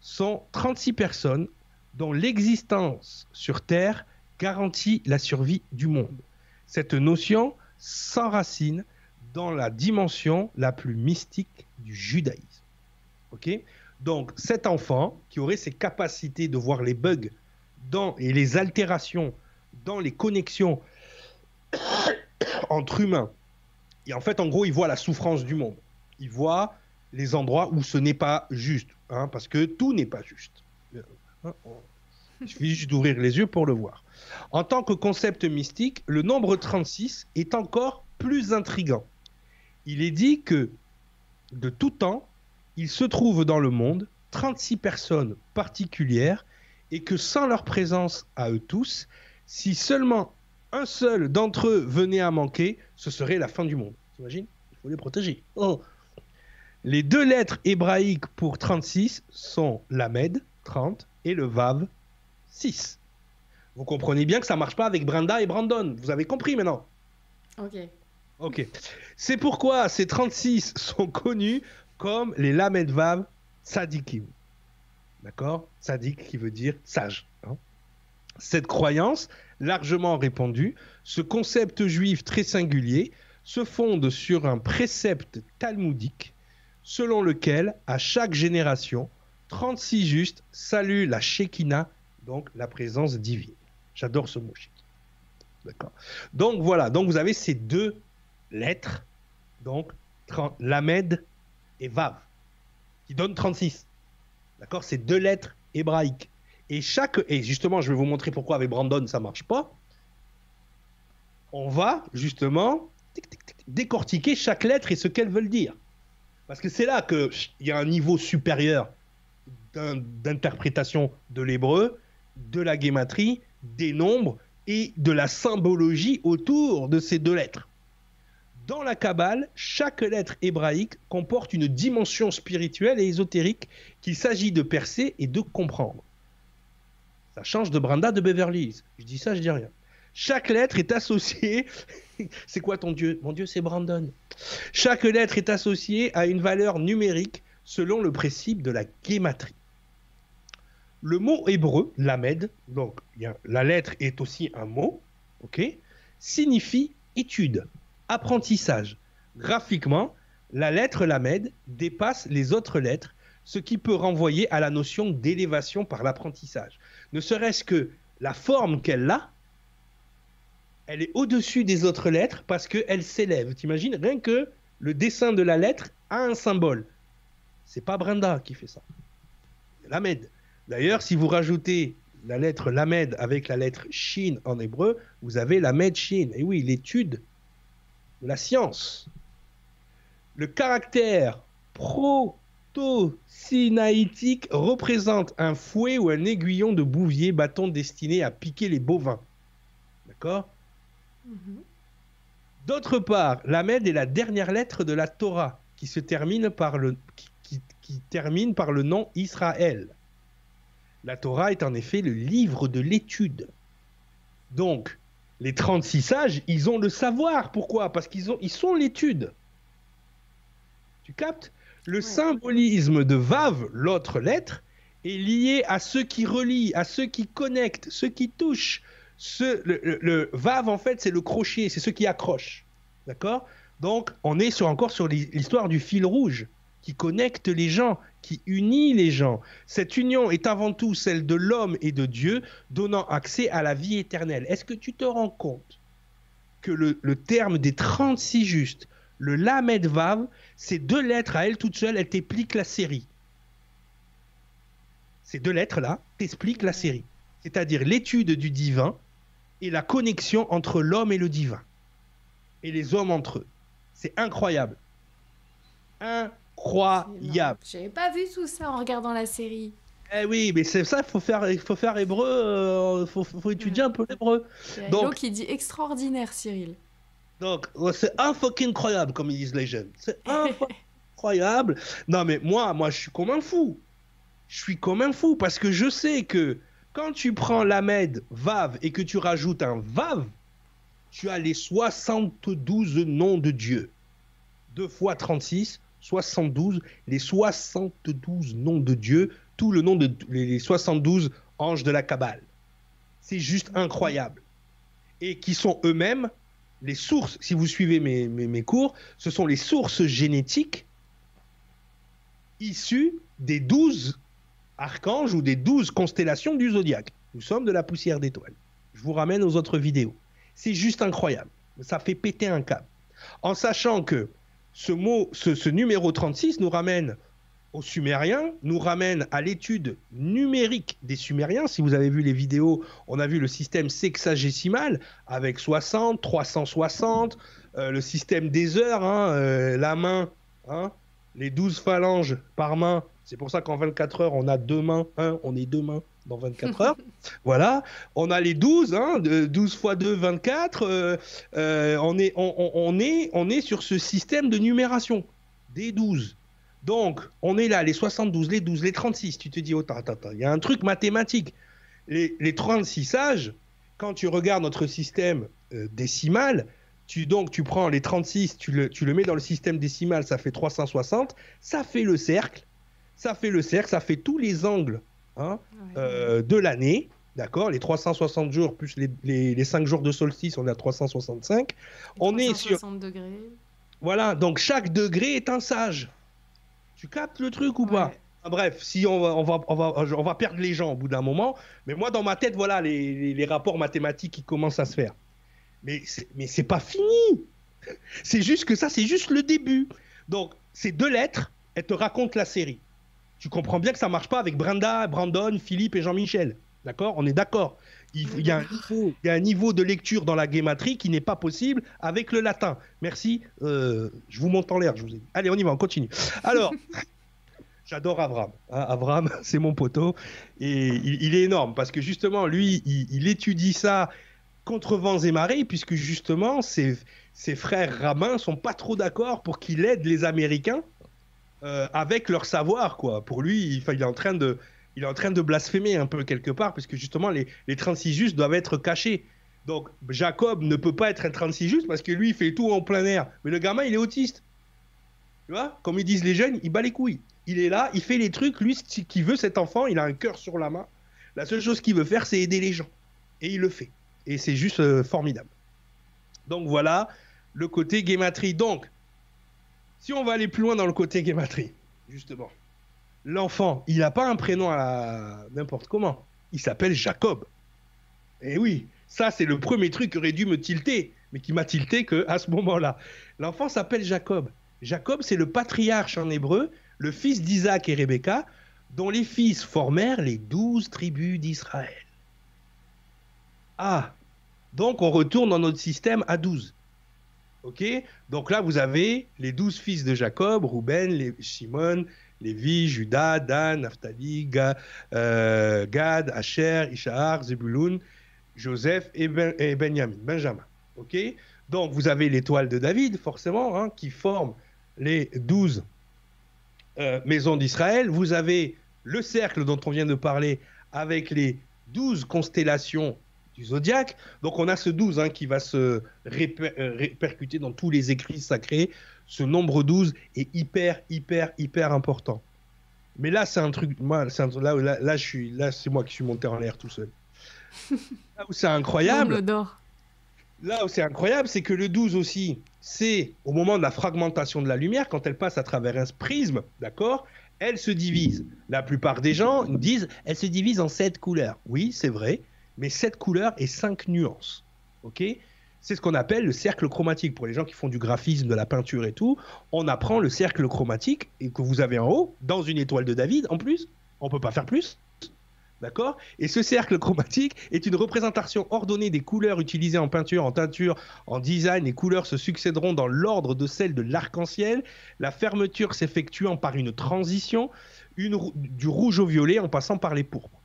sont 36 personnes dont l'existence sur Terre garantit la survie du monde. Cette notion s'enracine dans la dimension la plus mystique du judaïsme. Ok? Donc, cet enfant qui aurait ces capacités de voir les bugs dans, et les altérations dans les connexions entre humains, et en fait, en gros, il voit la souffrance du monde. Il voit les endroits où ce n'est pas juste, hein, parce que tout n'est pas juste. Hein, il suffit juste d'ouvrir les yeux pour le voir. En tant que concept mystique, le nombre 36 est encore plus intrigant. Il est dit que de tout temps, il se trouve dans le monde 36 personnes particulières et que sans leur présence à eux tous, si seulement un seul d'entre eux venait à manquer, ce serait la fin du monde. T'imagines? Il faut les protéger. Oh. Les deux lettres hébraïques pour 36 sont l'Amed, 30, et le Vav, 6. Vous comprenez bien que ça marche pas avec Brenda et Brandon. Vous avez compris maintenant Ok. Ok. C'est pourquoi ces 36 sont connus comme les Lamed Vav Sadikim. D'accord? Sadik qui veut dire sage. Hein. Cette croyance, largement répandue, ce concept juif très singulier, se fonde sur un précepte talmudique selon lequel, à chaque génération, 36 justes saluent la Shekinah, donc la présence divine. J'adore ce mot D'accord. Donc voilà, donc vous avez ces deux lettres, donc Lamed et Vav, qui donnent 36. D'accord? Ces deux lettres hébraïques. Et chaque. Et justement, je vais vous montrer pourquoi avec Brandon ça marche pas. On va justement décortiquer chaque lettre et ce qu'elles veulent dire. Parce que c'est là qu'il y a un niveau supérieur d'interprétation de l'hébreu, de la guématrie, des nombres et de la symbologie autour de ces deux lettres. Dans la Kabbale, chaque lettre hébraïque comporte une dimension spirituelle et ésotérique qu'il s'agit de percer et de comprendre. Ça change de Branda de Beverly. Je dis ça, je dis rien. Chaque lettre est associée. c'est quoi ton Dieu? Mon Dieu, c'est Brandon. Chaque lettre est associée à une valeur numérique selon le principe de la guématrie. Le mot hébreu, lamed, donc la lettre est aussi un mot, ok, signifie étude, apprentissage. Graphiquement, la lettre lamed dépasse les autres lettres, ce qui peut renvoyer à la notion d'élévation par l'apprentissage. Ne serait-ce que la forme qu'elle a, elle est au-dessus des autres lettres parce qu'elle s'élève. T'imagines Rien que le dessin de la lettre a un symbole. C'est pas Brenda qui fait ça. Lamed. D'ailleurs, si vous rajoutez la lettre Lamed avec la lettre Shin en hébreu, vous avez Lamed Shin. Et oui, l'étude de la science. Le caractère proto-sinaïtique représente un fouet ou un aiguillon de bouvier bâton destiné à piquer les bovins. D'accord? Mhm. D'autre part, Lamed est la dernière lettre de la Torah qui se termine par le, qui termine par le nom Israël. La Torah est en effet le livre de l'étude. Donc, les 36 sages, ils ont le savoir. Pourquoi? Parce qu'ils ils sont l'étude. Tu captes? Le symbolisme de Vav, l'autre lettre, est lié à ceux qui relient, à ceux qui connectent, ceux qui touchent. le, Vav, en fait, c'est le crochet, c'est ceux qui accrochent. D'accord? Donc, on est sur, encore sur l'histoire du fil rouge qui connecte les gens, qui unit les gens. Cette union est avant tout celle de l'homme et de Dieu, donnant accès à la vie éternelle. Est-ce que tu te rends compte que le, terme des 36 justes, le Lamed Vav, ces deux lettres à elles toutes seules, elles t'expliquent la série. Ces deux lettres-là t'expliquent la série. C'est-à-dire l'étude du divin et la connexion entre l'homme et le divin. Et les hommes entre eux. C'est incroyable. Incroyable incroyable. J'avais pas vu tout ça en regardant la série. Eh oui, mais c'est ça, il faut faire, faut faire hébreu, il euh, faut, faut, étudier un peu l'hébreu. Donc qui dit extraordinaire, Cyril. Donc, c'est un fucking incroyable, comme ils disent les jeunes. C'est incroyable. Non, mais moi, moi, je suis comme un fou. Je suis comme un fou parce que je sais que quand tu prends l'Amed Vav et que tu rajoutes un Vav, tu as les 72 noms de Dieu. 2 fois 36, 72, les 72 noms de Dieu, tout le nom de les 72 anges de la Kabbale. C'est juste incroyable. Et qui sont eux-mêmes les sources, si vous suivez mes, mes, cours, ce sont les sources génétiques issues des 12 archanges ou des 12 constellations du zodiaque. Nous sommes de la poussière d'étoiles. Je vous ramène aux autres vidéos. C'est juste incroyable. Ça fait péter un câble. En sachant que ce mot, ce, numéro 36 nous ramène aux Sumériens, nous ramène à l'étude numérique des Sumériens. Si vous avez vu les vidéos, on a vu le système sexagésimal avec 60, 360, euh, le système des heures, hein, euh, la main, hein, les 12 phalanges par main. C'est pour ça qu'en 24 heures, on a deux mains, on est deux mains dans 24 heures. voilà, on a les 12, hein, 12 fois 2, 24. Euh, euh, on, est, on, est, on est sur ce système de numération des 12. Donc, on est là, les 72, les 12, les 36. Tu te dis, oh, attends, attends, il y a un truc mathématique. Les, les 36 sages, quand tu regardes notre système euh, décimal, tu, donc, tu prends les 36, tu le, tu le mets dans le système décimal, ça fait 360, ça fait le cercle, ça fait le cercle, ça fait tous les angles Hein, euh, de l'année. D'accord Les 360 jours plus les, les, 5 jours de solstice, on est à 365. On est sur. degrés. Voilà, donc chaque degré est un sage. Tu captes le truc ou pas? Bref, si on va, on, va, on, va, on va perdre les gens au bout d'un moment, mais moi dans ma tête, voilà les, les rapports mathématiques qui commencent à se faire. Mais c'est pas fini C'est juste que ça, c'est juste le début. Donc, ces deux lettres, elles te racontent la série tu comprends bien que ça marche pas avec Brenda, Brandon, Philippe et Jean-Michel. D'accord? On est d'accord. Il, y a un niveau, de lecture dans la guématrie qui n'est pas possible avec le latin. Merci. Euh, je vous monte en l'air. Je vous ai... Allez, on y va, on continue. Alors, j'adore Avram. Hein, Avram, c'est mon poteau. Et il, est énorme parce que justement, lui, il, étudie ça contre vents et marées, puisque justement, ses, ses frères rabbins sont pas trop d'accord pour qu'il aide les Américains euh, avec leur savoir, quoi. Pour lui, il, est en train de, il est en train de blasphémer un peu quelque part, parce que justement, les, les 36 justes doivent être cachés. Donc, Jacob ne peut pas être un 36 juste parce que lui, il fait tout en plein air. Mais le gamin, il est autiste. Tu vois? Comme ils disent les jeunes, il bat les couilles. Il est là, il fait les trucs. Lui, ce qu'il veut, cet enfant, il a un cœur sur la main. La seule chose qu'il veut faire, c'est aider les gens. Et il le fait. Et c'est juste euh, formidable. Donc voilà le côté guématrie. Donc, si on va aller plus loin dans le côté guématrie, justement, l'enfant, il n'a pas un prénom n'importe comment. Il s'appelle Jacob. Et oui, ça c'est le premier truc qui aurait dû me tilter, mais qui m'a tilté que à ce moment-là. L'enfant s'appelle Jacob. Jacob, c'est le patriarche en hébreu, le fils d'Isaac et Rebecca, dont les fils formèrent les douze tribus d'Israël. Ah, donc on retourne dans notre système à douze. Ok Donc là, vous avez les douze fils de Jacob, Rouben, les, Shimon, Lévi, Judas, Dan, Naphtali, euh, Gad, Asher, Ishahar, Zebulun, Joseph et, ben, Benjamin, Donc vous avez l'étoile de David, forcément, hein, qui forme les douze euh, maisons d'Israël. Vous avez le cercle dont on vient de parler avec les douze constellations du zodiaque. Donc on a ce 12 hein, qui va se euh, répercuter dans tous les écrits sacrés. Ce nombre 12 est hyper, hyper, hyper important. Mais là, c'est un truc. Moi, là, là, là, je suis, là, c'est moi qui suis monté en l'air tout seul. là où c'est incroyable. Là où c'est incroyable, c'est que le 12 aussi, c'est au moment de la fragmentation de la lumière, quand elle passe à travers un prisme, d'accord Elle se divise. La plupart des gens disent, elle se divise en sept couleurs. Oui, c'est vrai mais sept couleurs et cinq nuances. Ok? C'est ce qu'on appelle le cercle chromatique. Pour les gens qui font du graphisme, de la peinture et tout, on apprend le cercle chromatique et que vous avez en haut, dans une étoile de David en plus. On peut pas faire plus. D'accord? Et ce cercle chromatique est une représentation ordonnée des couleurs utilisées en peinture, en teinture, en design. Les couleurs se succéderont dans l'ordre de celles de l'arc-en-ciel, la fermeture s'effectuant par une transition, du rouge au violet en passant par les pourpres.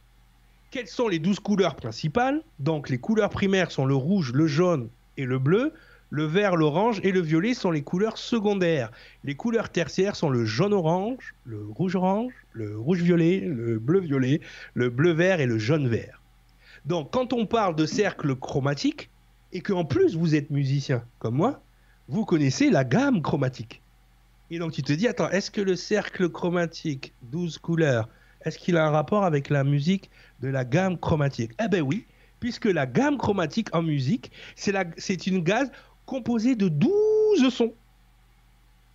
Quelles sont les douze couleurs principales Donc les couleurs primaires sont le rouge, le jaune et le bleu. Le vert, l'orange et le violet sont les couleurs secondaires. Les couleurs tertiaires sont le jaune-orange, le rouge-orange, le rouge-violet, le bleu-violet, le bleu-vert et le jaune-vert. Donc quand on parle de cercle chromatique, et qu'en plus vous êtes musicien comme moi, vous connaissez la gamme chromatique. Et donc tu te dis, attends, est-ce que le cercle chromatique, 12 couleurs, est-ce qu'il a un rapport avec la musique de la gamme chromatique? Eh ben oui, puisque la gamme chromatique en musique, c'est une gamme composée de 12 sons.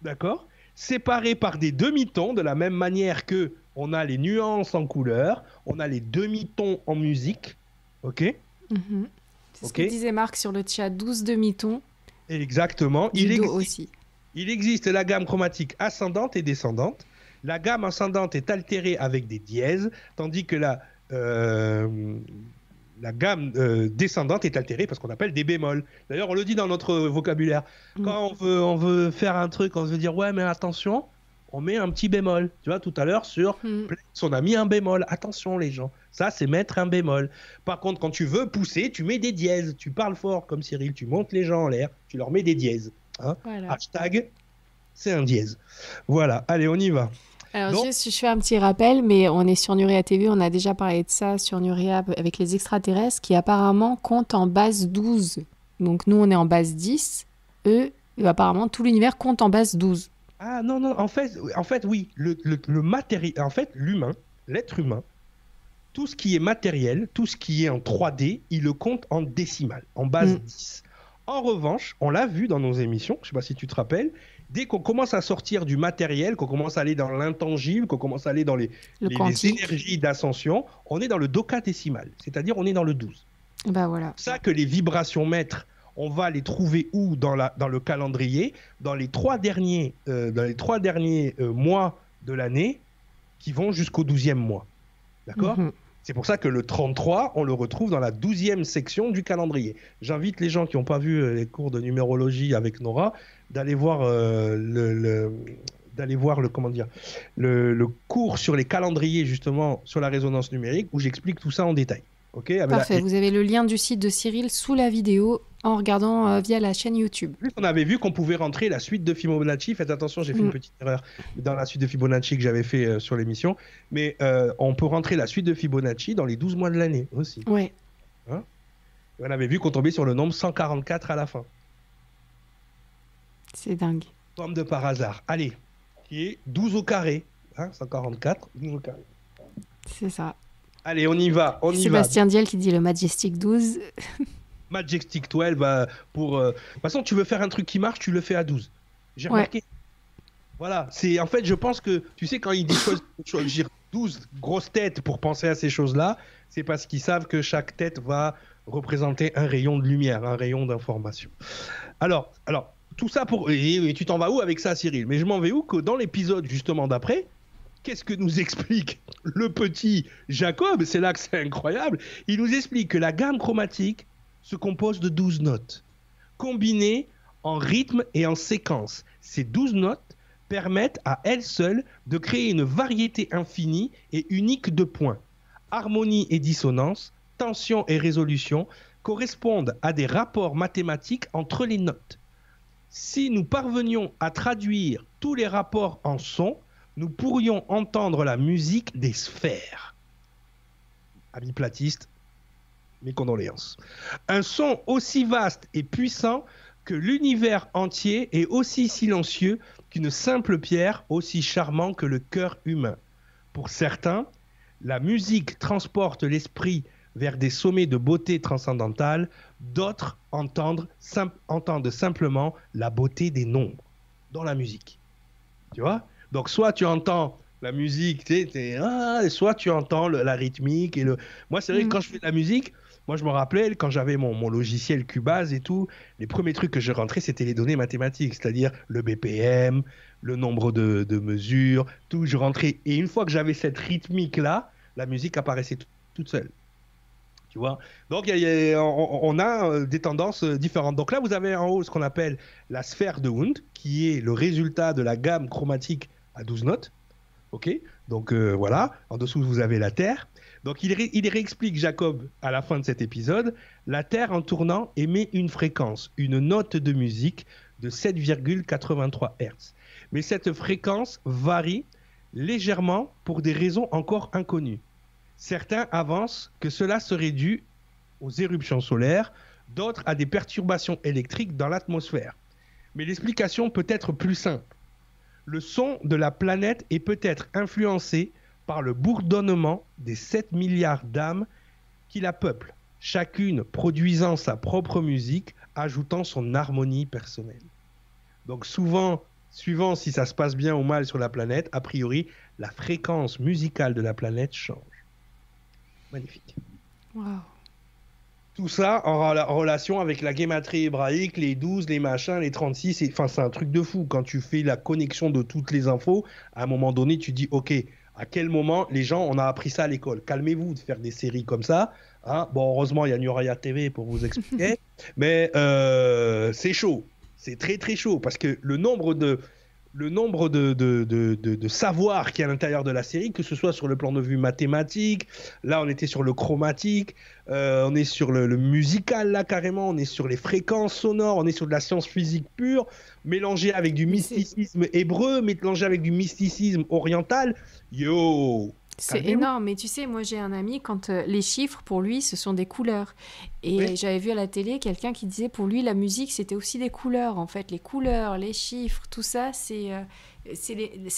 D'accord? Séparés par des demi-tons, de la même manière que on a les nuances en couleurs, on a les demi-tons en musique. OK? Mhm. C'est ce que disait Marc sur le chat, 12 demi-tons. Exactement. il aussi. Il existe la gamme chromatique ascendante et descendante. La gamme ascendante est altérée avec des dièses, tandis que la, euh, la gamme euh, descendante est altérée parce qu'on appelle des bémols. D'ailleurs, on le dit dans notre vocabulaire. Mm. Quand on veut, on veut faire un truc, on veut dire ouais, mais attention, on met un petit bémol. Tu vois, tout à l'heure sur mm. on a mis un bémol. Attention, les gens. Ça, c'est mettre un bémol. Par contre, quand tu veux pousser, tu mets des dièses. Tu parles fort comme Cyril, tu montes les gens en l'air, tu leur mets des dièses. Hein. Hashtag, c'est un dièse. Voilà, allez, on y va. Alors, juste, je fais un petit rappel, mais on est sur Nuria TV, on a déjà parlé de ça sur Nuria avec les extraterrestres qui apparemment comptent en base 12. Donc, nous, on est en base 10. Eux, apparemment, tout l'univers compte en base 12. Ah non, non, en fait, en fait oui, le, le, matériel, en fait, l'humain, l'être humain, tout ce qui est matériel, tout ce qui est en 3D, il le compte en décimal, en base 10. Mm. En revanche, on l'a vu dans nos émissions, je ne sais pas si tu te rappelles, dès qu'on commence à sortir du matériel, qu'on commence à aller dans l'intangible, qu'on commence à aller dans les, énergies d'ascension, on est dans le décimal, c'est-à-dire on est dans le 12. Bah voilà. C'est ça que les vibrations mètres, on va les trouver où dans, la, dans le calendrier? Dans les trois derniers, euh, dans les trois derniers euh, mois de l'année qui vont jusqu'au 12e mois. D'accord? Mhm. C'est pour ça que le 33, on le retrouve dans la 12e section du calendrier. J'invite les gens qui n'ont pas vu euh, les cours de numérologie avec Nora d'aller voir euh, le, d'aller voir le comment dire le, cours sur les calendriers justement sur la résonance numérique où j'explique tout ça en détail. Ok Parfait. Vous avez le lien du site de Cyril sous la vidéo en regardant euh, via la chaîne YouTube. On avait vu qu'on pouvait rentrer la suite de Fibonacci. Faites attention, j'ai fait une mm. petite erreur dans la suite de Fibonacci que j'avais fait euh, sur l'émission. Mais on peut rentrer la suite de Fibonacci dans les 12 mois de l'année aussi. Ouais. Hein? On avait vu qu'on tombait sur le nombre 144 à la fin. C'est dingue. Forme de par hasard. Allez, qui est 12 au carré. Hein, 144, 12 au carré. C'est ça. Allez, on y va. On Sébastien Diel qui dit le Majestic 12. Majestic 12, bah, pour. Euh, de toute façon, tu veux faire un truc qui marche, tu le fais à 12. J'ai remarqué. Voilà, c'est en fait, je pense que tu sais quand ils disent choisir 12 grosses têtes pour penser à ces choses-là, c'est parce qu'ils savent que chaque tête va représenter un rayon de lumière, un rayon d'information. Alors, alors, tout ça pour. Et, tu t'en vas où avec ça, Cyril? Mais je m'en vais où que dans l'épisode justement d'après, qu'est-ce que nous explique le petit Jacob? C'est là que c'est incroyable. Il nous explique que la gamme chromatique se compose de 12 notes, combinées en rythme et en séquence. Ces 12 notes permettent à elles seules de créer une variété infinie et unique de points. Harmonie et dissonance, tension et résolution correspondent à des rapports mathématiques entre les notes. Si nous parvenions à traduire tous les rapports en son, nous pourrions entendre la musique des sphères. Amis platistes, mes condoléances. Un son aussi vaste et puissant que l'univers entier est aussi silencieux qu'une simple pierre, aussi charmant que le cœur humain. Pour certains, la musique transporte l'esprit vers des sommets de beauté transcendantale, d'autres entendent, entendent simplement la beauté des nombres dans la musique. Tu vois? Donc soit tu entends la musique, tu ah, soit tu entends la rythmique. Et le... Moi, c'est vrai que mm. quand je fais de la musique, moi, je me rappelais quand j'avais mon, mon, logiciel Cubase et tout, les premiers trucs que je rentrais, c'était les données mathématiques, c'est-à-dire le BPM, le nombre de, de, mesures, tout. Je rentrais. Et une fois que j'avais cette rythmique-là, la musique apparaissait toute seule. Tu vois? Donc, on, a euh, des tendances euh, différentes. Donc là, vous avez en haut ce qu'on appelle la sphère de Hund, qui est le résultat de la gamme chromatique à 12 notes. OK? Donc euh, voilà. En dessous, vous avez la Terre. Donc il, il réexplique, Jacob, à la fin de cet épisode, la Terre en tournant émet une fréquence, une note de musique de 7,83 Hz. Mais cette fréquence varie légèrement pour des raisons encore inconnues. Certains avancent que cela serait dû aux éruptions solaires d'autres à des perturbations électriques dans l'atmosphère. Mais l'explication peut être plus simple. Le son de la planète est peut-être influencé par le bourdonnement des 7 milliards d'âmes qui la peuplent, chacune produisant sa propre musique, ajoutant son harmonie personnelle. Donc souvent, suivant si ça se passe bien ou mal sur la planète, a priori, la fréquence musicale de la planète change. Magnifique. Tout ça en, relation avec la guématrie hébraïque, les 12, les machins, les 36. Enfin, c'est un truc de fou. Quand tu fais la connexion de toutes les infos, à un moment donné, tu dis, OK, à quel moment les gens, on a appris ça à l'école? Calmez-vous de faire des séries comme ça. Hein bon, heureusement, il y a Nuraya TV pour vous expliquer. mais euh, c'est chaud. C'est très, très chaud. Parce que le nombre de le nombre de, de, de, de, savoirs qui est à l'intérieur de la série, que ce soit sur le plan de vue mathématique, là on était sur le chromatique, euh, on est sur le, musical là carrément, on est sur les fréquences sonores, on est sur de la science physique pure, mélangé avec du mysticisme hébreu, mélangé avec du mysticisme oriental. Yo c'est énorme, mais tu sais, moi j'ai un ami, quand euh, les chiffres pour lui ce sont des couleurs. Et j'avais vu à la télé quelqu'un qui disait pour lui la musique c'était aussi des couleurs en fait. Les couleurs, les chiffres, tout ça c'est euh,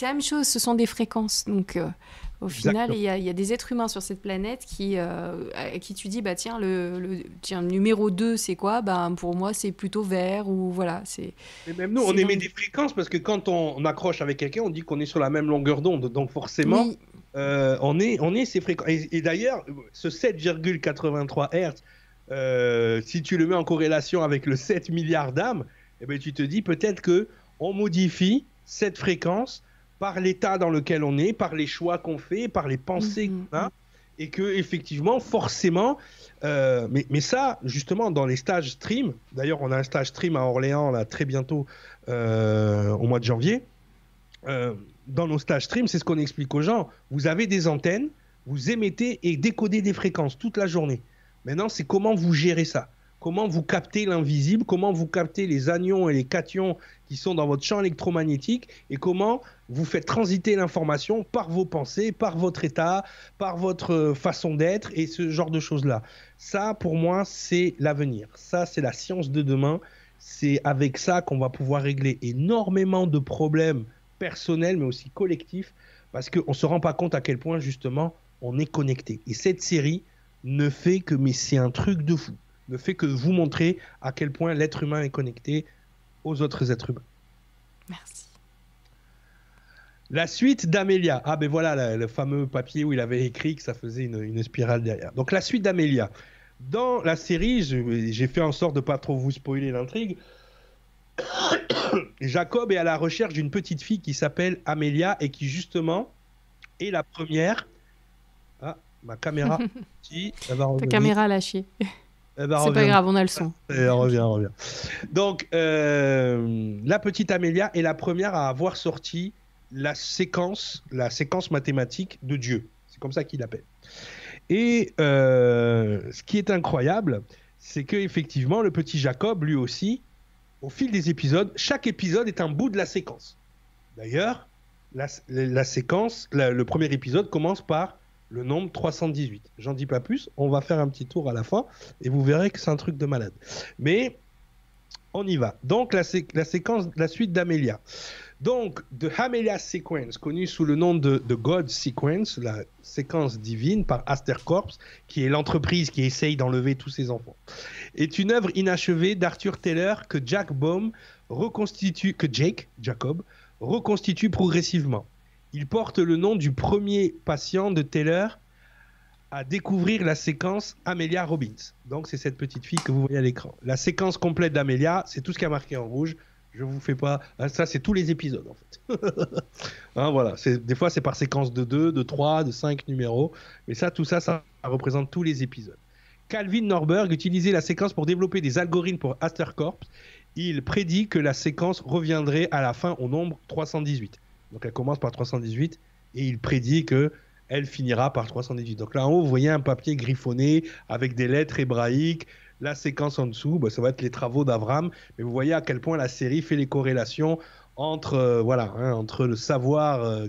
la même chose, ce sont des fréquences. Donc euh, au final, il y, a, y, a des êtres humains sur cette planète qui, à qui tu dis bah tiens, le, le tiens, numéro 2 c'est quoi? Bah, Pour moi c'est plutôt vert ou voilà. c'est. même nous on émet des fréquences parce que quand on, accroche avec quelqu'un on dit qu'on est sur la même longueur d'onde. Donc forcément. Euh, on, est, on est ces fréquences. Et, d'ailleurs, ce 7,83 Hz, euh, si tu le mets en corrélation avec le 7 milliards d'âmes, eh ben, tu te dis peut-être que on modifie cette fréquence par l'état dans lequel on est, par les choix qu'on fait, par les pensées mhm. qu'on a, et que effectivement, forcément, euh, mais, mais, ça, justement, dans les stages stream, d'ailleurs, on a un stage stream à Orléans là très bientôt au mois de janvier dans nos stages stream, c'est ce qu'on explique aux gens. Vous avez des antennes, vous émettez et décodez des fréquences toute la journée. Maintenant, c'est comment vous gérez ça. Comment vous captez l'invisible, comment vous captez les anions et les cations qui sont dans votre champ électromagnétique et comment vous faites transiter l'information par vos pensées, par votre état, par votre euh, façon d'être et ce genre de choses-là. Ça, pour moi, c'est l'avenir. Ça, c'est la science de demain. C'est avec ça qu'on va pouvoir régler énormément de problèmes personnel, mais aussi collectif, parce qu'on ne se rend pas compte à quel point, justement, on est connecté. Et cette série ne fait que, mais c'est un truc de fou, ne fait que vous montrer à quel point l'être humain est connecté aux autres êtres humains. Merci. La suite d'Amélia. Ah ben voilà le fameux papier où il avait écrit que ça faisait une, une spirale derrière. Donc la suite d'Amélia. Dans la série, j'ai fait en sorte de pas trop vous spoiler l'intrigue. Jacob est à la recherche d'une petite fille qui s'appelle Amélia et qui justement est la première. Ah, ma caméra. Ta caméra a lâché. C'est pas grave, on a le son. Elle revient, revient. Donc, euh, la petite Amélia est la première à avoir sorti la séquence, la séquence mathématique de Dieu. C'est comme ça qu'il l'appelle. Et euh, ce qui est incroyable, c'est que effectivement, le petit Jacob, lui aussi, au fil des épisodes, chaque épisode est un bout de la séquence. D'ailleurs, la, séquence, le premier épisode commence par le nombre 318. J'en dis pas plus, on va faire un petit tour à la fin et vous verrez que c'est un truc de malade. Mais on y va. Donc la, séquence, la suite d'Amelia. Donc, The Amelia Sequence, connu sous le nom de, de God Sequence, la séquence divine par Aster Corps, qui est l'entreprise qui essaye d'enlever tous ses enfants, est une œuvre inachevée d'Arthur Taylor que Jack Baum reconstitue, que Jake, Jacob, reconstitue progressivement. Il porte le nom du premier patient de Taylor à découvrir la séquence Amelia Robbins. Donc, c'est cette petite fille que vous voyez à l'écran. La séquence complète d'Amelia, c'est tout ce qui a marqué en rouge. Je vous fais pas. Ah, ça, c'est tous les épisodes, en fait. hein, voilà. Des fois, c'est par séquence de 2, de 3, de 5 numéros. Mais ça, tout ça, ça représente tous les épisodes. Calvin Norberg utilisait la séquence pour développer des algorithmes pour Corp. Il prédit que la séquence reviendrait à la fin au nombre 318. Donc elle commence par 318 et il prédit que elle finira par 318. Donc là en haut, vous voyez un papier griffonné avec des lettres hébraïques, la séquence en dessous, bah, ça va être les travaux d'Avram. Mais vous voyez à quel point la série fait les corrélations entre, euh, voilà, hein, entre le savoir euh,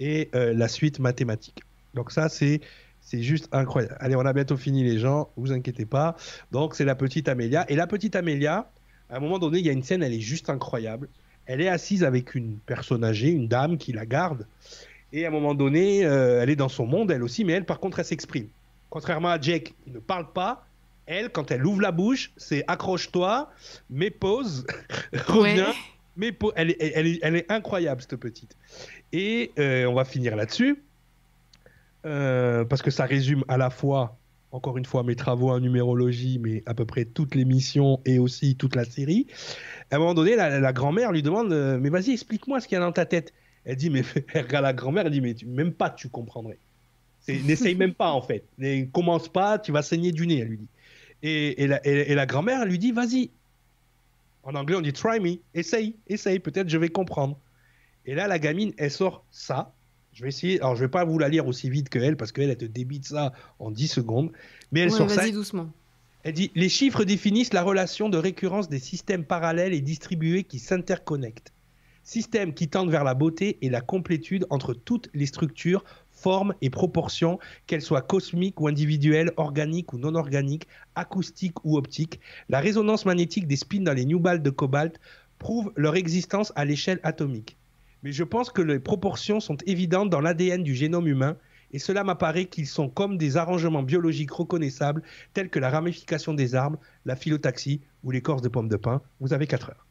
et euh, la suite mathématique. Donc ça, c'est C'est juste incroyable. Allez, on a bientôt fini les gens, vous inquiétez pas. Donc c'est la petite Amélia. Et la petite Amélia, à un moment donné, il y a une scène, elle est juste incroyable. Elle est assise avec une personne âgée, une dame qui la garde. Et à un moment donné, euh, elle est dans son monde, elle aussi, mais elle, par contre, elle s'exprime. Contrairement à Jake, qui ne parle pas, elle, quand elle ouvre la bouche, c'est accroche-toi, mets pause, reviens, pause. Elle, est, elle, est, incroyable, cette petite. Et euh, on va finir là-dessus, euh, parce que ça résume à la fois, encore une fois, mes travaux en numérologie, mais à peu près toutes les missions et aussi toute la série. À un moment donné, la, grand-mère lui demande Mais vas-y, explique-moi ce qu'il y a dans ta tête. Elle dit, mais elle regarde la grand-mère, elle dit, mais même pas tu comprendrais. N'essaye même pas en fait. Ne commence pas, tu vas saigner du nez, elle lui dit. Et, la, grand-mère, lui dit, vas-y. En anglais, on dit try me, essaye, essaye, peut-être je vais comprendre. Et là, la gamine, elle sort ça. Je vais essayer, alors je vais pas vous la lire aussi vite que elle, parce qu'elle, elle te débite ça en 10 secondes. Mais elle sort ça. doucement. Elle dit Les chiffres définissent la relation de récurrence des systèmes parallèles et distribués qui s'interconnectent système qui tend vers la beauté et la complétude entre toutes les structures, formes et proportions, qu'elles soient cosmiques ou individuelles, organiques ou non organiques, acoustiques ou optiques. La résonance magnétique des spins dans les new balles de cobalt prouve leur existence à l'échelle atomique. Mais je pense que les proportions sont évidentes dans l'ADN du génome humain et cela m'apparaît qu'ils sont comme des arrangements biologiques reconnaissables tels que la ramification des arbres, la phyllotaxie ou l'écorce de pommes de pin. Vous avez 4 heures.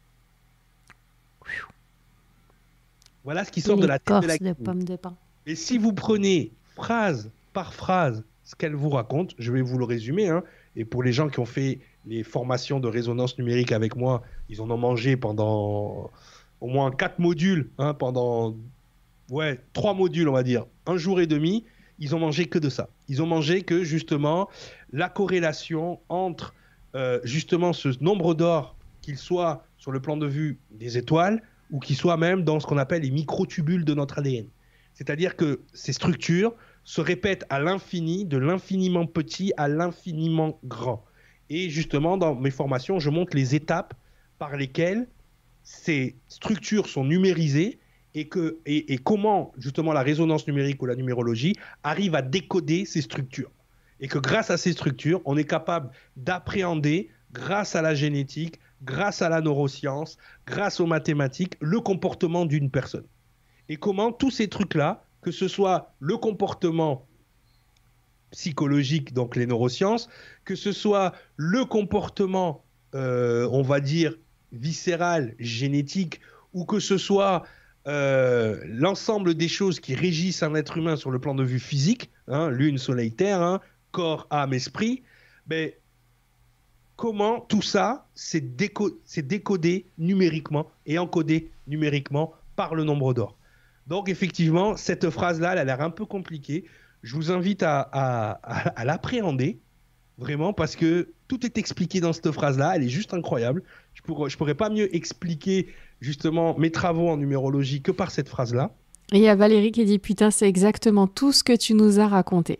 Voilà ce qui sort de la tête de la de pommes de pain. Et si vous prenez phrase par phrase ce qu'elle vous raconte, je vais vous le résumer. Hein, et pour les gens qui ont fait les formations de résonance numérique avec moi, ils en ont mangé pendant au moins quatre modules, hein, pendant ouais trois modules on va dire, un jour et demi. Ils ont mangé que de ça. Ils ont mangé que justement la corrélation entre euh, justement ce nombre d'or, qu'il soit sur le plan de vue des étoiles, ou qui soit même dans ce qu'on appelle les microtubules de notre ADN. C'est-à-dire que ces structures se répètent à l'infini, de l'infiniment petit à l'infiniment grand. Et justement, dans mes formations, je montre les étapes par lesquelles ces structures sont numérisées et, comment justement la résonance numérique ou la numérologie arrive à décoder ces structures. Et que grâce à ces structures, on est capable d'appréhender, grâce à la génétique, grâce à la neuroscience, grâce aux mathématiques, le comportement d'une personne. Et comment tous ces trucs-là, que ce soit le comportement psychologique, donc les neurosciences, que ce soit le comportement, euh, on va dire, viscéral, génétique, ou que ce soit euh, l'ensemble des choses qui régissent un être humain sur le plan de vue physique, hein, lune, soleil, terre, hein, corps, âme, esprit, ben, comment tout ça s'est décodé numériquement et encodé numériquement par le nombre d'or. Donc effectivement, cette phrase-là, elle a l'air un peu compliquée. Je vous invite à, l'appréhender, vraiment, parce que tout est expliqué dans cette phrase-là. Elle est juste incroyable. Je ne pourrais pas mieux expliquer justement mes travaux en numérologie que par cette phrase-là. Et il y a Valérie qui dit, putain, c'est exactement tout ce que tu nous as raconté.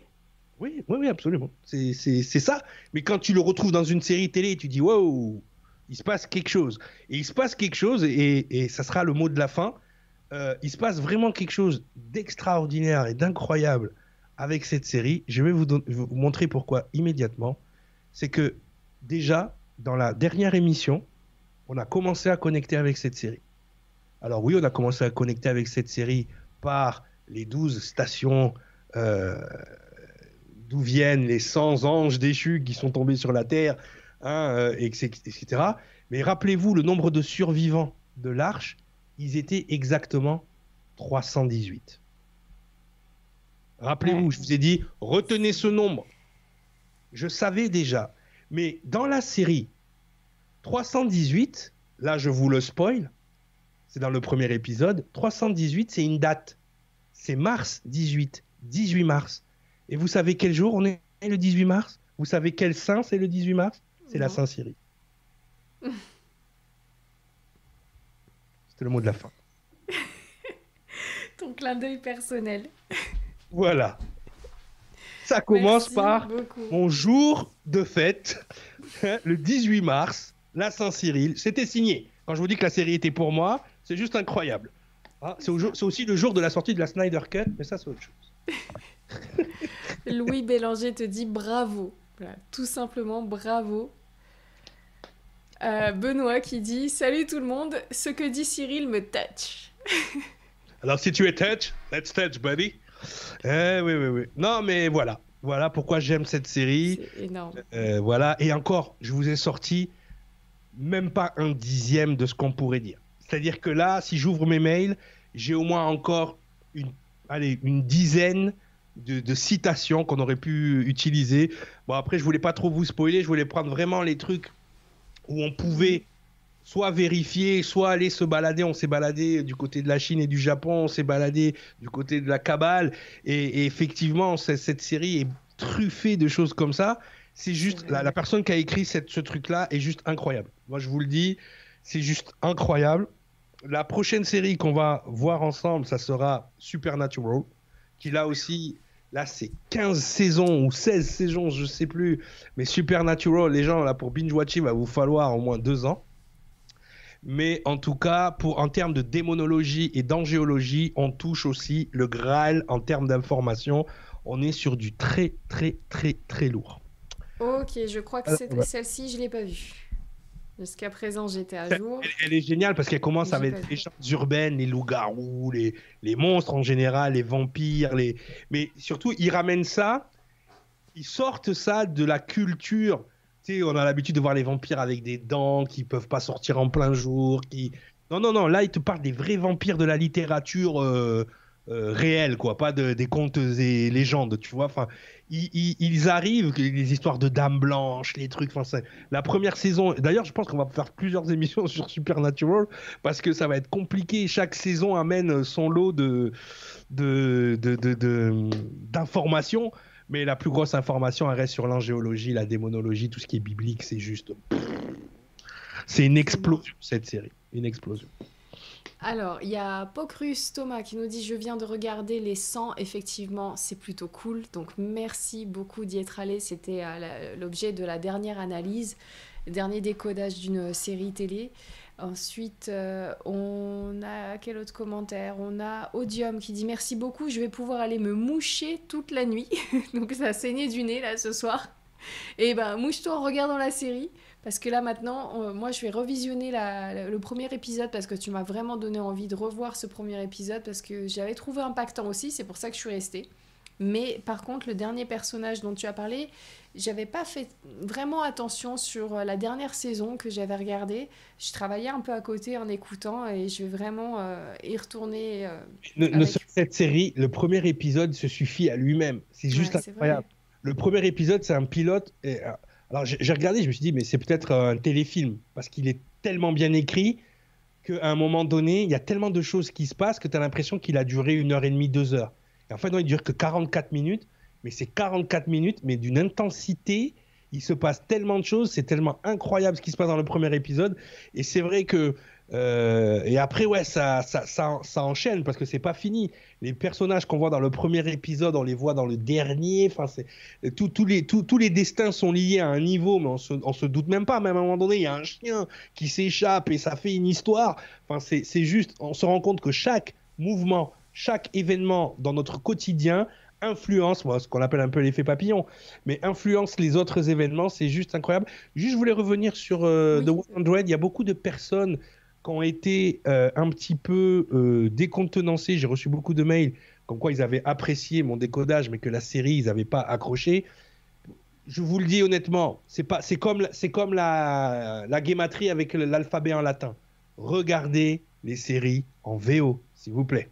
Oui, oui, oui, absolument. C'est ça. Mais quand tu le retrouves dans une série télé, tu dis wow, il se passe quelque chose. Et il se passe quelque chose, et, ça sera le mot de la fin. Euh, il se passe vraiment quelque chose d'extraordinaire et d'incroyable avec cette série. Je vais vous, montrer pourquoi immédiatement. C'est que déjà, dans la dernière émission, on a commencé à connecter avec cette série. Alors oui, on a commencé à connecter avec cette série par les 12 stations euh, d'où viennent les 100 anges déchus qui sont tombés sur la terre, hein, euh, etc. Mais rappelez-vous le nombre de survivants de l'arche, ils étaient exactement 318. Rappelez-vous, je vous ai dit, retenez ce nombre. Je savais déjà. Mais dans la série, 318, là je vous le spoil, c'est dans le premier épisode, 318 c'est une date. C'est mars 18, 18 mars. Et vous savez quel jour on est le 18 mars? Vous savez quel saint c'est le 18 mars? C'est la Saint-Cyrie. C'était le mot de la fin. Ton clin d'œil personnel. Voilà. Ça commence par mon jour de fête, le 18 mars, la Saint-Cyril. C'était signé. Quand je vous dis que la série était pour moi, c'est juste incroyable. Ah, c'est aussi le jour de la sortie de la Snyder Cut, mais ça c'est autre chose. Louis Bélanger te dit bravo. tout simplement bravo. Euh, Benoît qui dit Salut tout le monde, ce que dit Cyril me touch. Alors si tu es touch, let's touch, buddy. Eh oui, oui, oui. Non, mais voilà. Voilà pourquoi j'aime cette série. Énorme. Euh, voilà. Et encore, je vous ai sorti même pas un dixième de ce qu'on pourrait dire. C'est-à-dire que là, si j'ouvre mes mails, j'ai au moins encore une, allez, une dizaine de, citations qu'on aurait pu utiliser. Bon, après, je voulais pas trop vous spoiler, je voulais prendre vraiment les trucs où on pouvait soit vérifier, soit aller se balader. On s'est baladé du côté de la Chine et du Japon, on s'est baladé du côté de la Kabbale. Et, effectivement, cette série est truffée de choses comme ça. C'est juste, la, personne qui a écrit cette, ce truc-là est juste incroyable. Moi, je vous le dis, c'est juste incroyable. La prochaine série qu'on va voir ensemble, ça sera Supernatural, qui là aussi Là, c'est 15 saisons ou 16 saisons, je sais plus. Mais Supernatural, les gens, là, pour binge-watcher, il va vous falloir au moins deux ans. Mais en tout cas, pour, en termes de démonologie et d'angéologie, on touche aussi le Graal en termes d'information. On est sur du très, très, très, très lourd. Ok, je crois que euh, celle-ci, je ne l'ai pas vue. Jusqu'à présent, j'étais à jour. Elle, est géniale parce qu'elle commence avec les légendes urbaines, les loups-garous, les, les, monstres en général, les vampires, les... mais surtout, ils ramènent ça, ils sortent ça de la culture. Tu sais, on a l'habitude de voir les vampires avec des dents qui peuvent pas sortir en plein jour. Qui... Non, non, non, là, ils te parlent des vrais vampires de la littérature. Euh, euh, réel, quoi, pas de, des contes et légendes, tu vois. Enfin, ils, arrivent, les histoires de Dame Blanche, les trucs. Enfin, la première saison. D'ailleurs, je pense qu'on va faire plusieurs émissions sur Supernatural parce que ça va être compliqué. Chaque saison amène son lot de d'informations. De, mais la plus grosse information, elle reste sur l'angéologie, la démonologie, tout ce qui est biblique. C'est juste. C'est une explosion, cette série. Une explosion. Alors, il y a Pocrus Thomas qui nous dit Je viens de regarder les 100. Effectivement, c'est plutôt cool. Donc, merci beaucoup d'y être allé. C'était euh, l'objet de la dernière analyse, dernier décodage d'une série télé. Ensuite, euh, on a quel autre commentaire? On a Odium qui dit merci beaucoup, je vais pouvoir aller me moucher toute la nuit. Donc ça a saigné du nez là ce soir. Et ben mouche-toi en regardant la série. Parce que là maintenant, euh, moi je vais revisionner le premier épisode parce que tu m'as vraiment donné envie de revoir ce premier épisode parce que j'avais trouvé impactant aussi, c'est pour ça que je suis restée. Mais par contre, le dernier personnage dont tu as parlé, j'avais pas fait vraiment attention sur euh, la dernière saison que j'avais regardée. Je travaillais un peu à côté en écoutant et je vais vraiment euh, y retourner. Cette série, le premier épisode se suffit à lui-même. C'est juste incroyable. Le premier épisode, c'est un pilote. Et, alors j'ai regardé, je me suis dit, mais c'est peut-être un téléfilm, parce qu'il est tellement bien écrit qu'à un moment donné, il y a tellement de choses qui se passent que tu as l'impression qu'il a duré une heure et demie, deux heures. En fait, non, il dure que 44 minutes, mais c'est 44 minutes, mais d'une intensité. Il se passe tellement de choses, c'est tellement incroyable ce qui se passe dans le premier épisode. Et c'est vrai que euh, et après, ouais, ça, ça, ça, ça enchaîne parce que c'est pas fini. Les personnages qu'on voit dans le premier épisode, on les voit dans le dernier. Enfin, c'est tous les tous les destins sont liés à un niveau, mais on se, on se doute même pas. Même à un moment donné, il y a un chien qui s'échappe et ça fait une histoire. Enfin, c'est juste, on se rend compte que chaque mouvement, chaque événement dans notre quotidien influence, moi, ce qu'on appelle un peu l'effet papillon, mais influence les autres événements, c'est juste incroyable. Juste, je voulais revenir sur euh, The 100. Il y a beaucoup de personnes qui ont été euh, un petit peu euh, décontenancés. J'ai reçu beaucoup de mails comme quoi ils avaient apprécié mon décodage, mais que la série, ils n'avaient pas accroché. Je vous le dis honnêtement, c'est pas, c'est comme, c'est comme la, la guématrie avec l'alphabet en latin. Regardez les séries en VO, s'il vous plaît.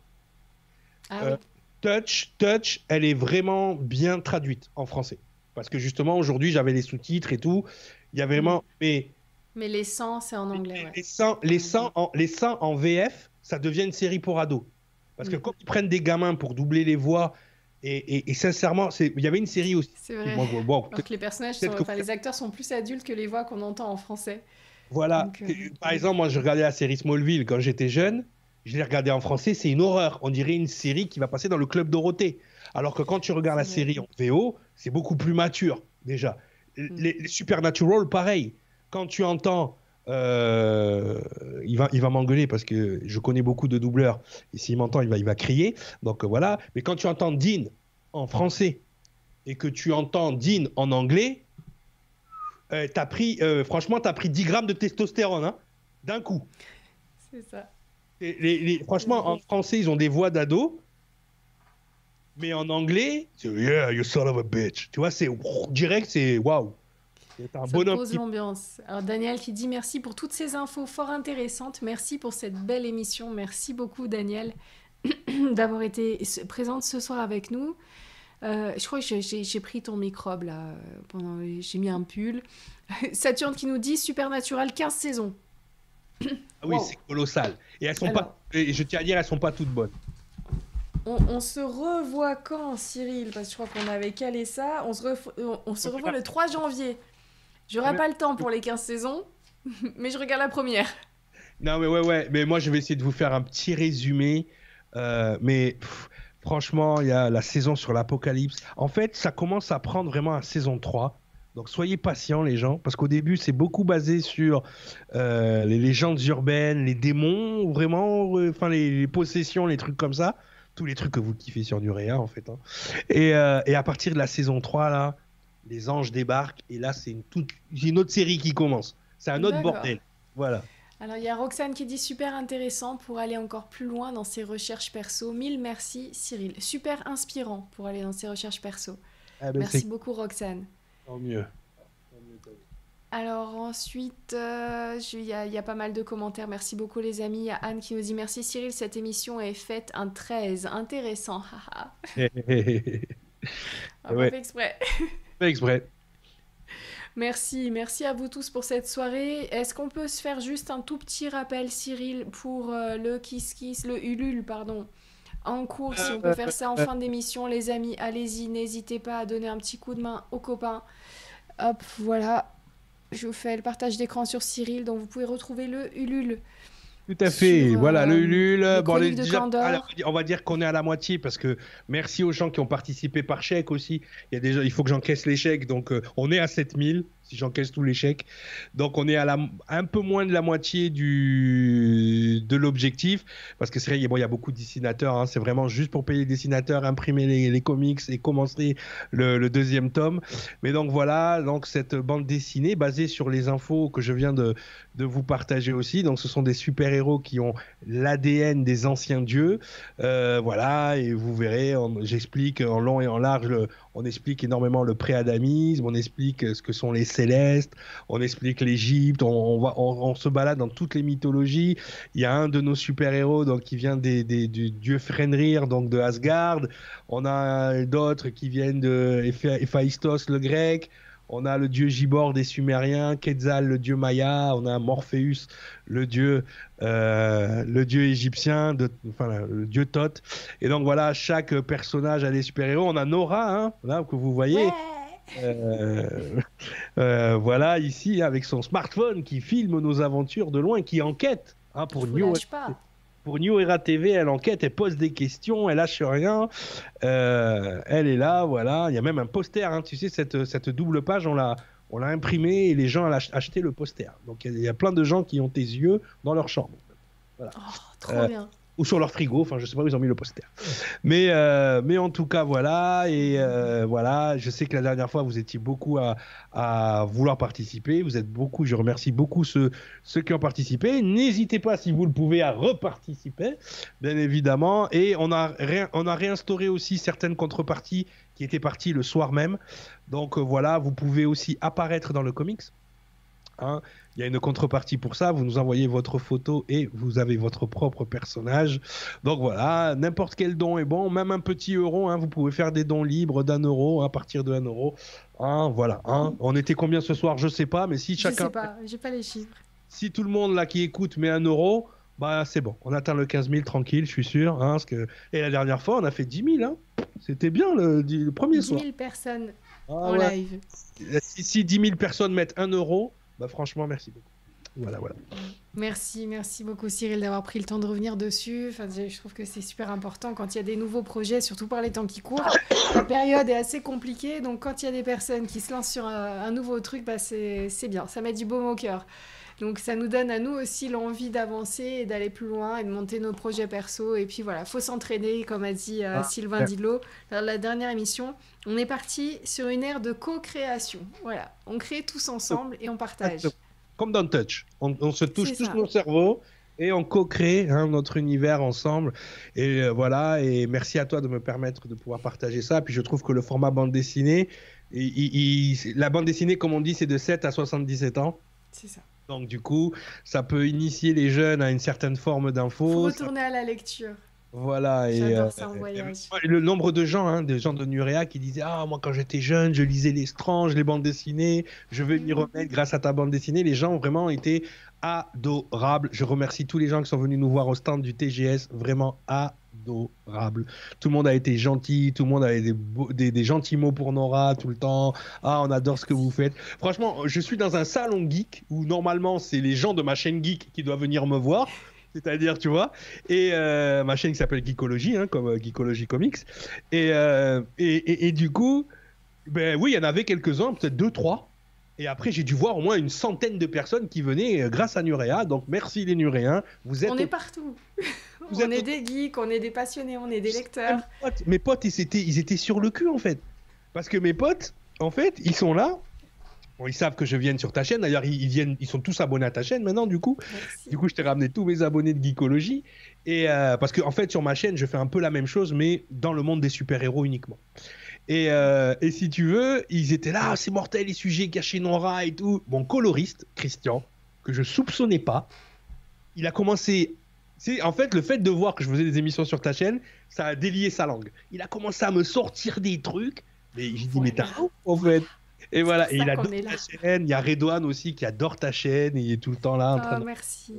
Ah euh, Touch, Touch, elle est vraiment bien traduite en français. Parce que justement, aujourd'hui, j'avais les sous-titres et tout. Il y a vraiment. Mais mais les 100, c'est en anglais. Les, 100, les, 100 en, les 100 en VF, ça devient une série pour ados. Parce que mm. quand ils prennent des gamins pour doubler les voix, et, et, sincèrement, il y avait une série aussi. C'est vrai. Alors que les personnages, sont, enfin, les acteurs sont plus adultes que les voix qu'on entend en français. Voilà. Euh, par exemple, moi, je regardais la série Smallville quand j'étais jeune. Je l'ai regardée en français, c'est une horreur. On dirait une série qui va passer dans le club Dorothée. Alors que quand tu regardes la série en VO, c'est beaucoup plus mature, déjà. Mm. les Supernatural, pareil quand tu entends euh, il va, il va m'engueuler parce que je connais beaucoup de doubleurs. Et s'il m'entend, il va, il va crier. Donc voilà. Mais quand tu entends Dean en français et que tu entends Dean en anglais, euh, t'as pris, euh, franchement, tu as pris 10 grammes de testostérone hein, d'un coup. C'est ça. Les, franchement, en français, ils ont des voix d'ado. Mais en anglais, c'est Yeah, you son of a bitch. Tu vois, c'est direct, c'est waouh. Un Ça pose l'ambiance. Alors Daniel qui dit merci pour toutes ces infos fort intéressantes. Merci pour cette belle émission. Merci beaucoup Daniel d'avoir été présente ce soir avec nous. Euh, je crois que j'ai pris ton microbe là. Pendant, j'ai mis un pull. Saturne qui nous dit Supernatural 15 saisons. ah oui, c'est colossal. Et elles sont pas. Et je tiens à dire, elles sont pas toutes bonnes. On, se revoit quand, Cyril? Parce que je crois qu'on avait calé ça. On se, on, se revoit le 3 janvier. J'aurai pas le temps pour les 15 saisons, mais je regarde la première. Non, mais ouais, ouais. Mais moi, je vais essayer de vous faire un petit résumé. Euh, mais franchement, il y a la saison sur l'apocalypse. En fait, ça commence à prendre vraiment à saison 3. Donc soyez patients les gens, parce qu'au début c'est beaucoup basé sur euh, les légendes urbaines, les démons, vraiment, euh, enfin les, possessions, les trucs comme ça, tous les trucs que vous kiffez sur Nurea en fait. Hein. Et, et, à partir de la saison 3 là, les anges débarquent et là c'est une, toute, une autre série qui commence. C'est un autre bordel. Voilà. Alors il y a Roxane qui dit super intéressant pour aller encore plus loin dans ses recherches perso. Mille merci Cyril. Super inspirant pour aller dans ses recherches perso. Ah ben, merci beaucoup Roxane. Tant mieux. Alors ensuite, euh, il y, a pas mal de commentaires. Merci beaucoup les amis. Il y a Anne qui nous dit merci Cyril, cette émission est faite un 13. Intéressant. ah, ouais. fait exprès. exprès. Merci, merci à vous tous pour cette soirée. Est-ce qu'on peut se faire juste un tout petit rappel, Cyril, pour euh, le Kiss Kiss, le Ulule, pardon, en cours, si on peut faire ça en fin d'émission, les amis, allez-y, n'hésitez pas à donner un petit coup de main aux copains. Hop, voilà, je vous fais le partage d'écran sur Cyril, donc vous pouvez retrouver le Ulule. Tout à fait. voilà, le euh, Ulule. bon, on va dire qu'on est à la moitié parce que merci aux gens qui ont participé par chèque aussi. Il, y a déjà, il faut que j'encaisse les chèques, donc euh, on est à 7000 si j'encaisse tous les chèques. Donc on est à la, un peu moins de la moitié du, de l'objectif, parce que c'est vrai, bon, il y a beaucoup de dessinateurs, hein. c'est vraiment juste pour payer les dessinateurs, imprimer les, comics et commencer le, le, deuxième tome. Mais donc voilà, donc cette bande dessinée basée sur les infos que je viens de, de vous partager aussi. Donc ce sont des super-héros qui ont l'ADN des anciens dieux. Euh, voilà, et vous verrez, j'explique en long et en large, on explique énormément le pré-adamisme, on explique ce que sont les célestes, on explique l'Égypte, on, on, se balade dans toutes les mythologies. Il y a un de nos super-héros donc qui vient des, des, du dieu Fenrir, donc de Asgard. On a d'autres qui viennent de Héphaïstos le grec. On a le dieu Gibor des Sumériens, Quetzal le dieu Maya, on a Morpheus le dieu, euh, le dieu égyptien, de, enfin le dieu Thoth. Et donc voilà, chaque personnage a des super-héros. On a Nora, hein, là que vous voyez. Euh, euh, voilà ici avec son smartphone qui filme nos aventures de loin, qui enquête hein, pour New pour New Era TV, elle enquête, elle pose des questions, elle lâche rien. Euh, elle est là, voilà. Il y a même un poster, hein, tu sais, cette, cette double page, on l'a, on l'a imprimé et les gens ont acheté le poster. Donc il y, a plein de gens qui ont tes yeux dans leur chambre. Voilà. Oh, trop bien ou sur leur frigo. Enfin, je sais pas où ils ont mis le poster. Mais, euh, mais en tout cas, voilà. Et euh, voilà, je sais que la dernière fois, vous étiez beaucoup à, vouloir participer. Vous êtes beaucoup. Je remercie beaucoup ceux, ceux qui ont participé. N'hésitez pas, si vous le pouvez, à reparticiper, bien évidemment. Et on a, on a réinstauré aussi certaines contreparties qui étaient parties le soir même. Donc euh, voilà, vous pouvez aussi apparaître dans le comics. Hein. Il y a une contrepartie pour ça. Vous nous envoyez votre photo et vous avez votre propre personnage. Donc voilà, n'importe quel don est bon, même un petit euro. Hein, vous pouvez faire des dons libres d'un euro à partir de un euro. Hein, voilà. On était combien ce soir Je sais pas, mais si chacun. Je sais pas, j'ai pas les chiffres. Si tout le monde là qui écoute met un euro, bah c'est bon. On atteint le 15 000 tranquille, je suis sûr. parce que... Et la dernière fois, on a fait 10 000. C'était bien le, premier soir. 10 000 personnes ah en live. Si, si 10 000 personnes mettent un euro, bah, franchement, merci beaucoup. Voilà, voilà. Merci, merci beaucoup Cyril d'avoir pris le temps de revenir dessus. Enfin, je trouve que c'est super important quand il y a des nouveaux projets, surtout par les temps qui courent. La période est assez compliquée, donc quand il y a des personnes qui se lancent sur un, nouveau truc, bah c'est bien, ça met du baume au cœur. Donc ça nous donne à nous aussi l'envie d'avancer et d'aller plus loin et de monter nos projets perso. Et puis voilà, faut s'entraîner, comme a dit euh, ah, Sylvain Didlot dans la dernière émission. On est parti sur une ère de co-création. Voilà, on crée tous ensemble et on partage. Comme dans Touch, on, se touche tous nos cerveaux et on co-crée hein, notre univers ensemble. Et euh, voilà, et merci à toi de me permettre de pouvoir partager ça. Puis je trouve que le format bande dessinée, la bande dessinée, comme on dit, c'est de 7 à 77 ans. C'est ça. Donc du coup, ça peut initier les jeunes à une certaine forme d'info. Faut retourner à la lecture. Voilà. Et, euh, ça en voyage. le nombre de gens, hein, des gens de Nurea qui disaient Ah, moi quand j'étais jeune, je lisais les Stranges, les bandes dessinées, je veux m'y remettre grâce à ta bande dessinée. Les gens ont vraiment été adorables. Je remercie tous les gens qui sont venus nous voir au stand du TGS, vraiment adorables. Tout le monde a été gentil, tout le monde avait des, des, gentils mots pour Nora tout le temps. Ah, on adore ce que vous faites. Franchement, je suis dans un salon geek où normalement c'est les gens de ma chaîne geek qui doivent venir me voir. C'est-à-dire, tu vois, et euh, ma chaîne qui s'appelle Geekology, hein, comme euh, Geekology Comics. Euh, et, et, et, du coup, ben oui, il y en avait quelques-uns, peut-être deux, trois. Et après, j'ai dû voir au moins une centaine de personnes qui venaient grâce à Nurea. Donc, merci les Nuréens. Vous êtes on est partout. on est des geeks, on est des passionnés, on est des lecteurs. Mes potes, ils étaient, ils étaient sur le cul, en fait. Parce que mes potes, en fait, ils sont là ils savent que je viens sur ta chaîne. D'ailleurs, ils, viennent, ils sont tous abonnés à ta chaîne maintenant, du coup. Du coup, je t'ai ramené tous mes abonnés de Geekologie. Et euh, parce que, en fait, sur ma chaîne, je fais un peu la même chose, mais dans le monde des super-héros uniquement. Et, euh, et, si tu veux, ils étaient là, c'est mortel, les sujets cachés Nora et tout. Mon coloriste, Christian, que je soupçonnais pas, il a commencé. C'est en fait le fait de voir que je faisais des émissions sur ta chaîne, ça a délié sa langue. Il a commencé à me sortir des trucs. Mais j'ai dit, mais t'as en fait et voilà, et il adore ta chaîne. Il y a Redouane aussi qui adore ta chaîne il est tout le temps là. En train oh, merci.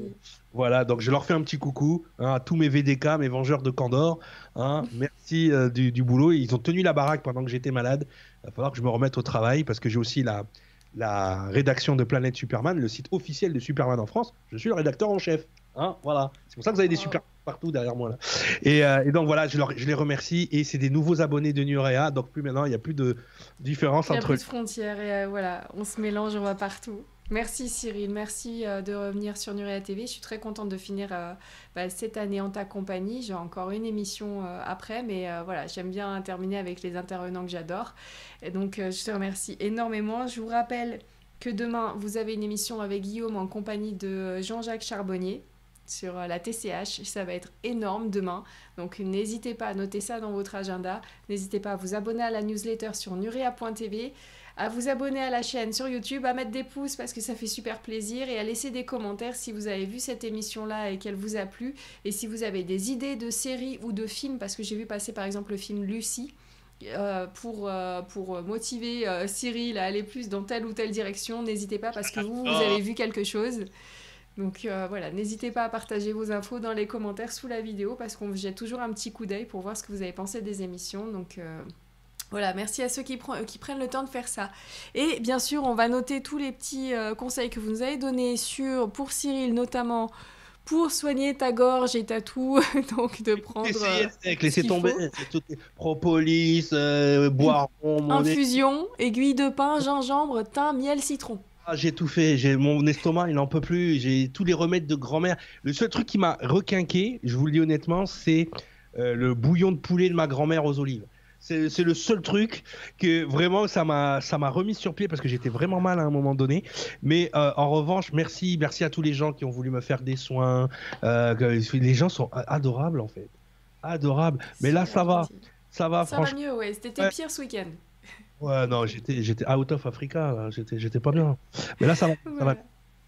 Voilà, donc je leur fais un petit coucou hein, à tous mes VDK, mes Vengeurs de Candor. Hein. merci euh, du, boulot. Ils ont tenu la baraque pendant que j'étais malade. Il va falloir que je me remette au travail parce que j'ai aussi la, la rédaction de Planète Superman, le site officiel de Superman en France. Je suis le rédacteur en chef. Hein, voilà. C'est pour ça que vous avez des oh. super partout derrière moi là. Et, euh, donc voilà, je, je, les remercie et c'est des nouveaux abonnés de Nurea, donc plus maintenant il n'y a plus de différence entre. Il n'y a plus de frontières et euh, voilà, on se mélange, on va partout. Merci Cyril, merci euh, de revenir sur Nurea TV. Je suis très contente de finir bah, cette année en ta compagnie. J'ai encore une émission après, mais voilà, j'aime bien terminer avec les intervenants que j'adore. Et donc je te remercie énormément. Je vous rappelle que demain vous avez une émission avec Guillaume en compagnie de Jean-Jacques Charbonnier sur euh, la TCH. Ça va être énorme demain. Donc n'hésitez pas à noter ça dans votre agenda. N'hésitez pas à vous abonner à la newsletter sur nurea.tv, à vous abonner à la chaîne sur YouTube, à mettre des pouces parce que ça fait super plaisir et à laisser des commentaires si vous avez vu cette émission-là et qu'elle vous a plu. Et si vous avez des idées de séries ou de films, parce que j'ai vu passer par exemple le film Lucie. Euh, pour, euh, pour motiver Cyril à aller plus dans telle ou telle direction, n'hésitez pas parce que vous, vous avez vu quelque chose. Donc euh, voilà, n'hésitez pas à partager vos infos dans les commentaires sous la vidéo parce qu'on jette toujours un petit coup d'œil pour voir ce que vous avez pensé des émissions. Donc euh, voilà, merci à ceux qui, qui, prennent le temps de faire ça. Et bien sûr, on va noter tous les petits euh, conseils que vous nous avez donnés sur, pour Cyril notamment, pour soigner ta gorge et ta toux, donc de prendre. laisser tomber, propolis, boire. Infusion, aiguille de pain, gingembre, thym, miel, citron. Ah, j'ai tout fait. J'ai mon estomac, il n'en peut plus. J'ai tous les remèdes de grand-mère. Le seul truc qui m'a requinqué, je vous le dis honnêtement, c'est euh, le bouillon de poulet de ma grand-mère aux olives. C'est le seul truc que vraiment ça m'a ça m'a remis sur pied parce que j'étais vraiment mal à un moment donné. Mais euh, en revanche, merci merci à tous les gens qui ont voulu me faire des soins. Euh, les gens sont adorables en fait, adorables. Mais là ça va, ça va. Ça va mieux, ouais. C'était pire ce week-end. Ouais, non, j'étais, j'étais out of Africa, j'étais, j'étais pas bien. Mais là, ça va.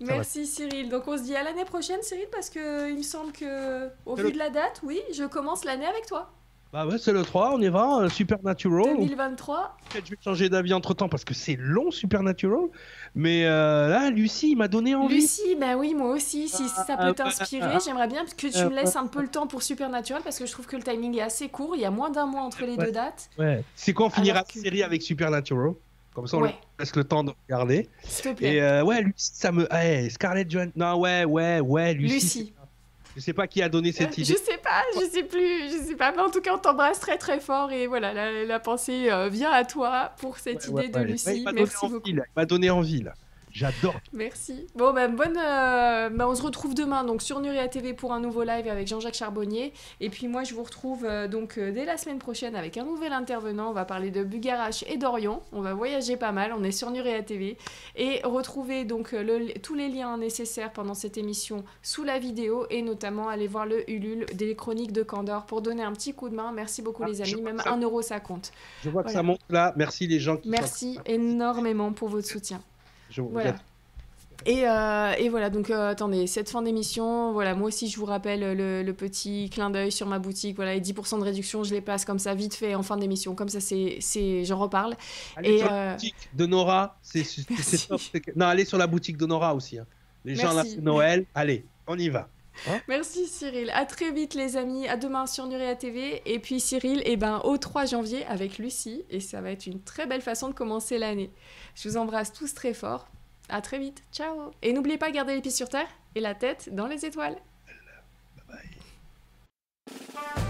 Merci Cyril. Donc on se dit à l'année prochaine Cyril parce que il me semble que au vu de la date, oui, je commence l'année avec toi. Bah ouais, c'est le 3, on y va, Supernatural. 2023. Peut-être je vais changer d'avis entre temps parce que c'est long Supernatural. Mais euh, là, Lucie m'a donné envie. Lucie, bah oui, moi aussi. Si, ça peut t'inspirer, j'aimerais bien que tu me laisses un peu le temps pour Supernatural parce que je trouve que le timing est assez court. Il y a moins d'un mois entre les deux dates. Ouais. C'est quand on finira la série avec Supernatural. Comme ça, on laisse le temps de regarder. S'il te plaît. Et euh, ouais, Lucie, ça me. Hey, Scarlett Johansson. Non, ouais, ouais, ouais, Lucie. Lucie. Je sais pas qui a donné cette idée. Je sais pas, je sais plus, je sais pas. Mais en tout cas, on t'embrasse très très fort et voilà, la, pensée euh, vient à toi pour cette idée de Lucie. Merci beaucoup. il m'a donné envie là. J'adore. Merci. Bon, ben, bonne. euh, ben, on se retrouve demain donc sur Nuria TV pour un nouveau live avec Jean-Jacques Charbonnier. Et puis moi, je vous retrouve euh, donc euh, dès la semaine prochaine avec un nouvel intervenant. On va parler de Bugarache et d'Orion. On va voyager pas mal. On est sur Nuria TV. Et retrouvez donc euh, le- tous les liens nécessaires pendant cette émission sous la vidéo et notamment aller voir le Ulule des chroniques de Candor pour donner un petit coup de main. Merci beaucoup, Ah, les amis. Même ça- un euro, ça compte. Je vois que ça monte là. Merci les gens qui Merci sont- énormément pour votre soutien. Je vous Voilà. Et, euh, et voilà, donc euh, attendez, cette fin d'émission, voilà, moi aussi je vous rappelle le, le petit clin d'œil sur ma boutique, voilà, les 10% de réduction, je les passe comme ça vite fait en fin d'émission, comme ça c'est, j'en reparle. Allez Et, sur euh, la boutique de Nora. C'est top. Non, allez sur la boutique de Nora aussi. hein. Les gens là, Noël. Allez, on y va. Hein Merci Cyril. À très vite les amis. À demain sur Nuria TV. Et puis Cyril, eh ben, au 3 janvier avec Lucie. Et ça va être une très belle façon de commencer l'année. Je vous embrasse tous très fort. À très vite. Ciao. Et n'oubliez pas, garder les pieds sur terre et la tête dans les étoiles. Bye bye.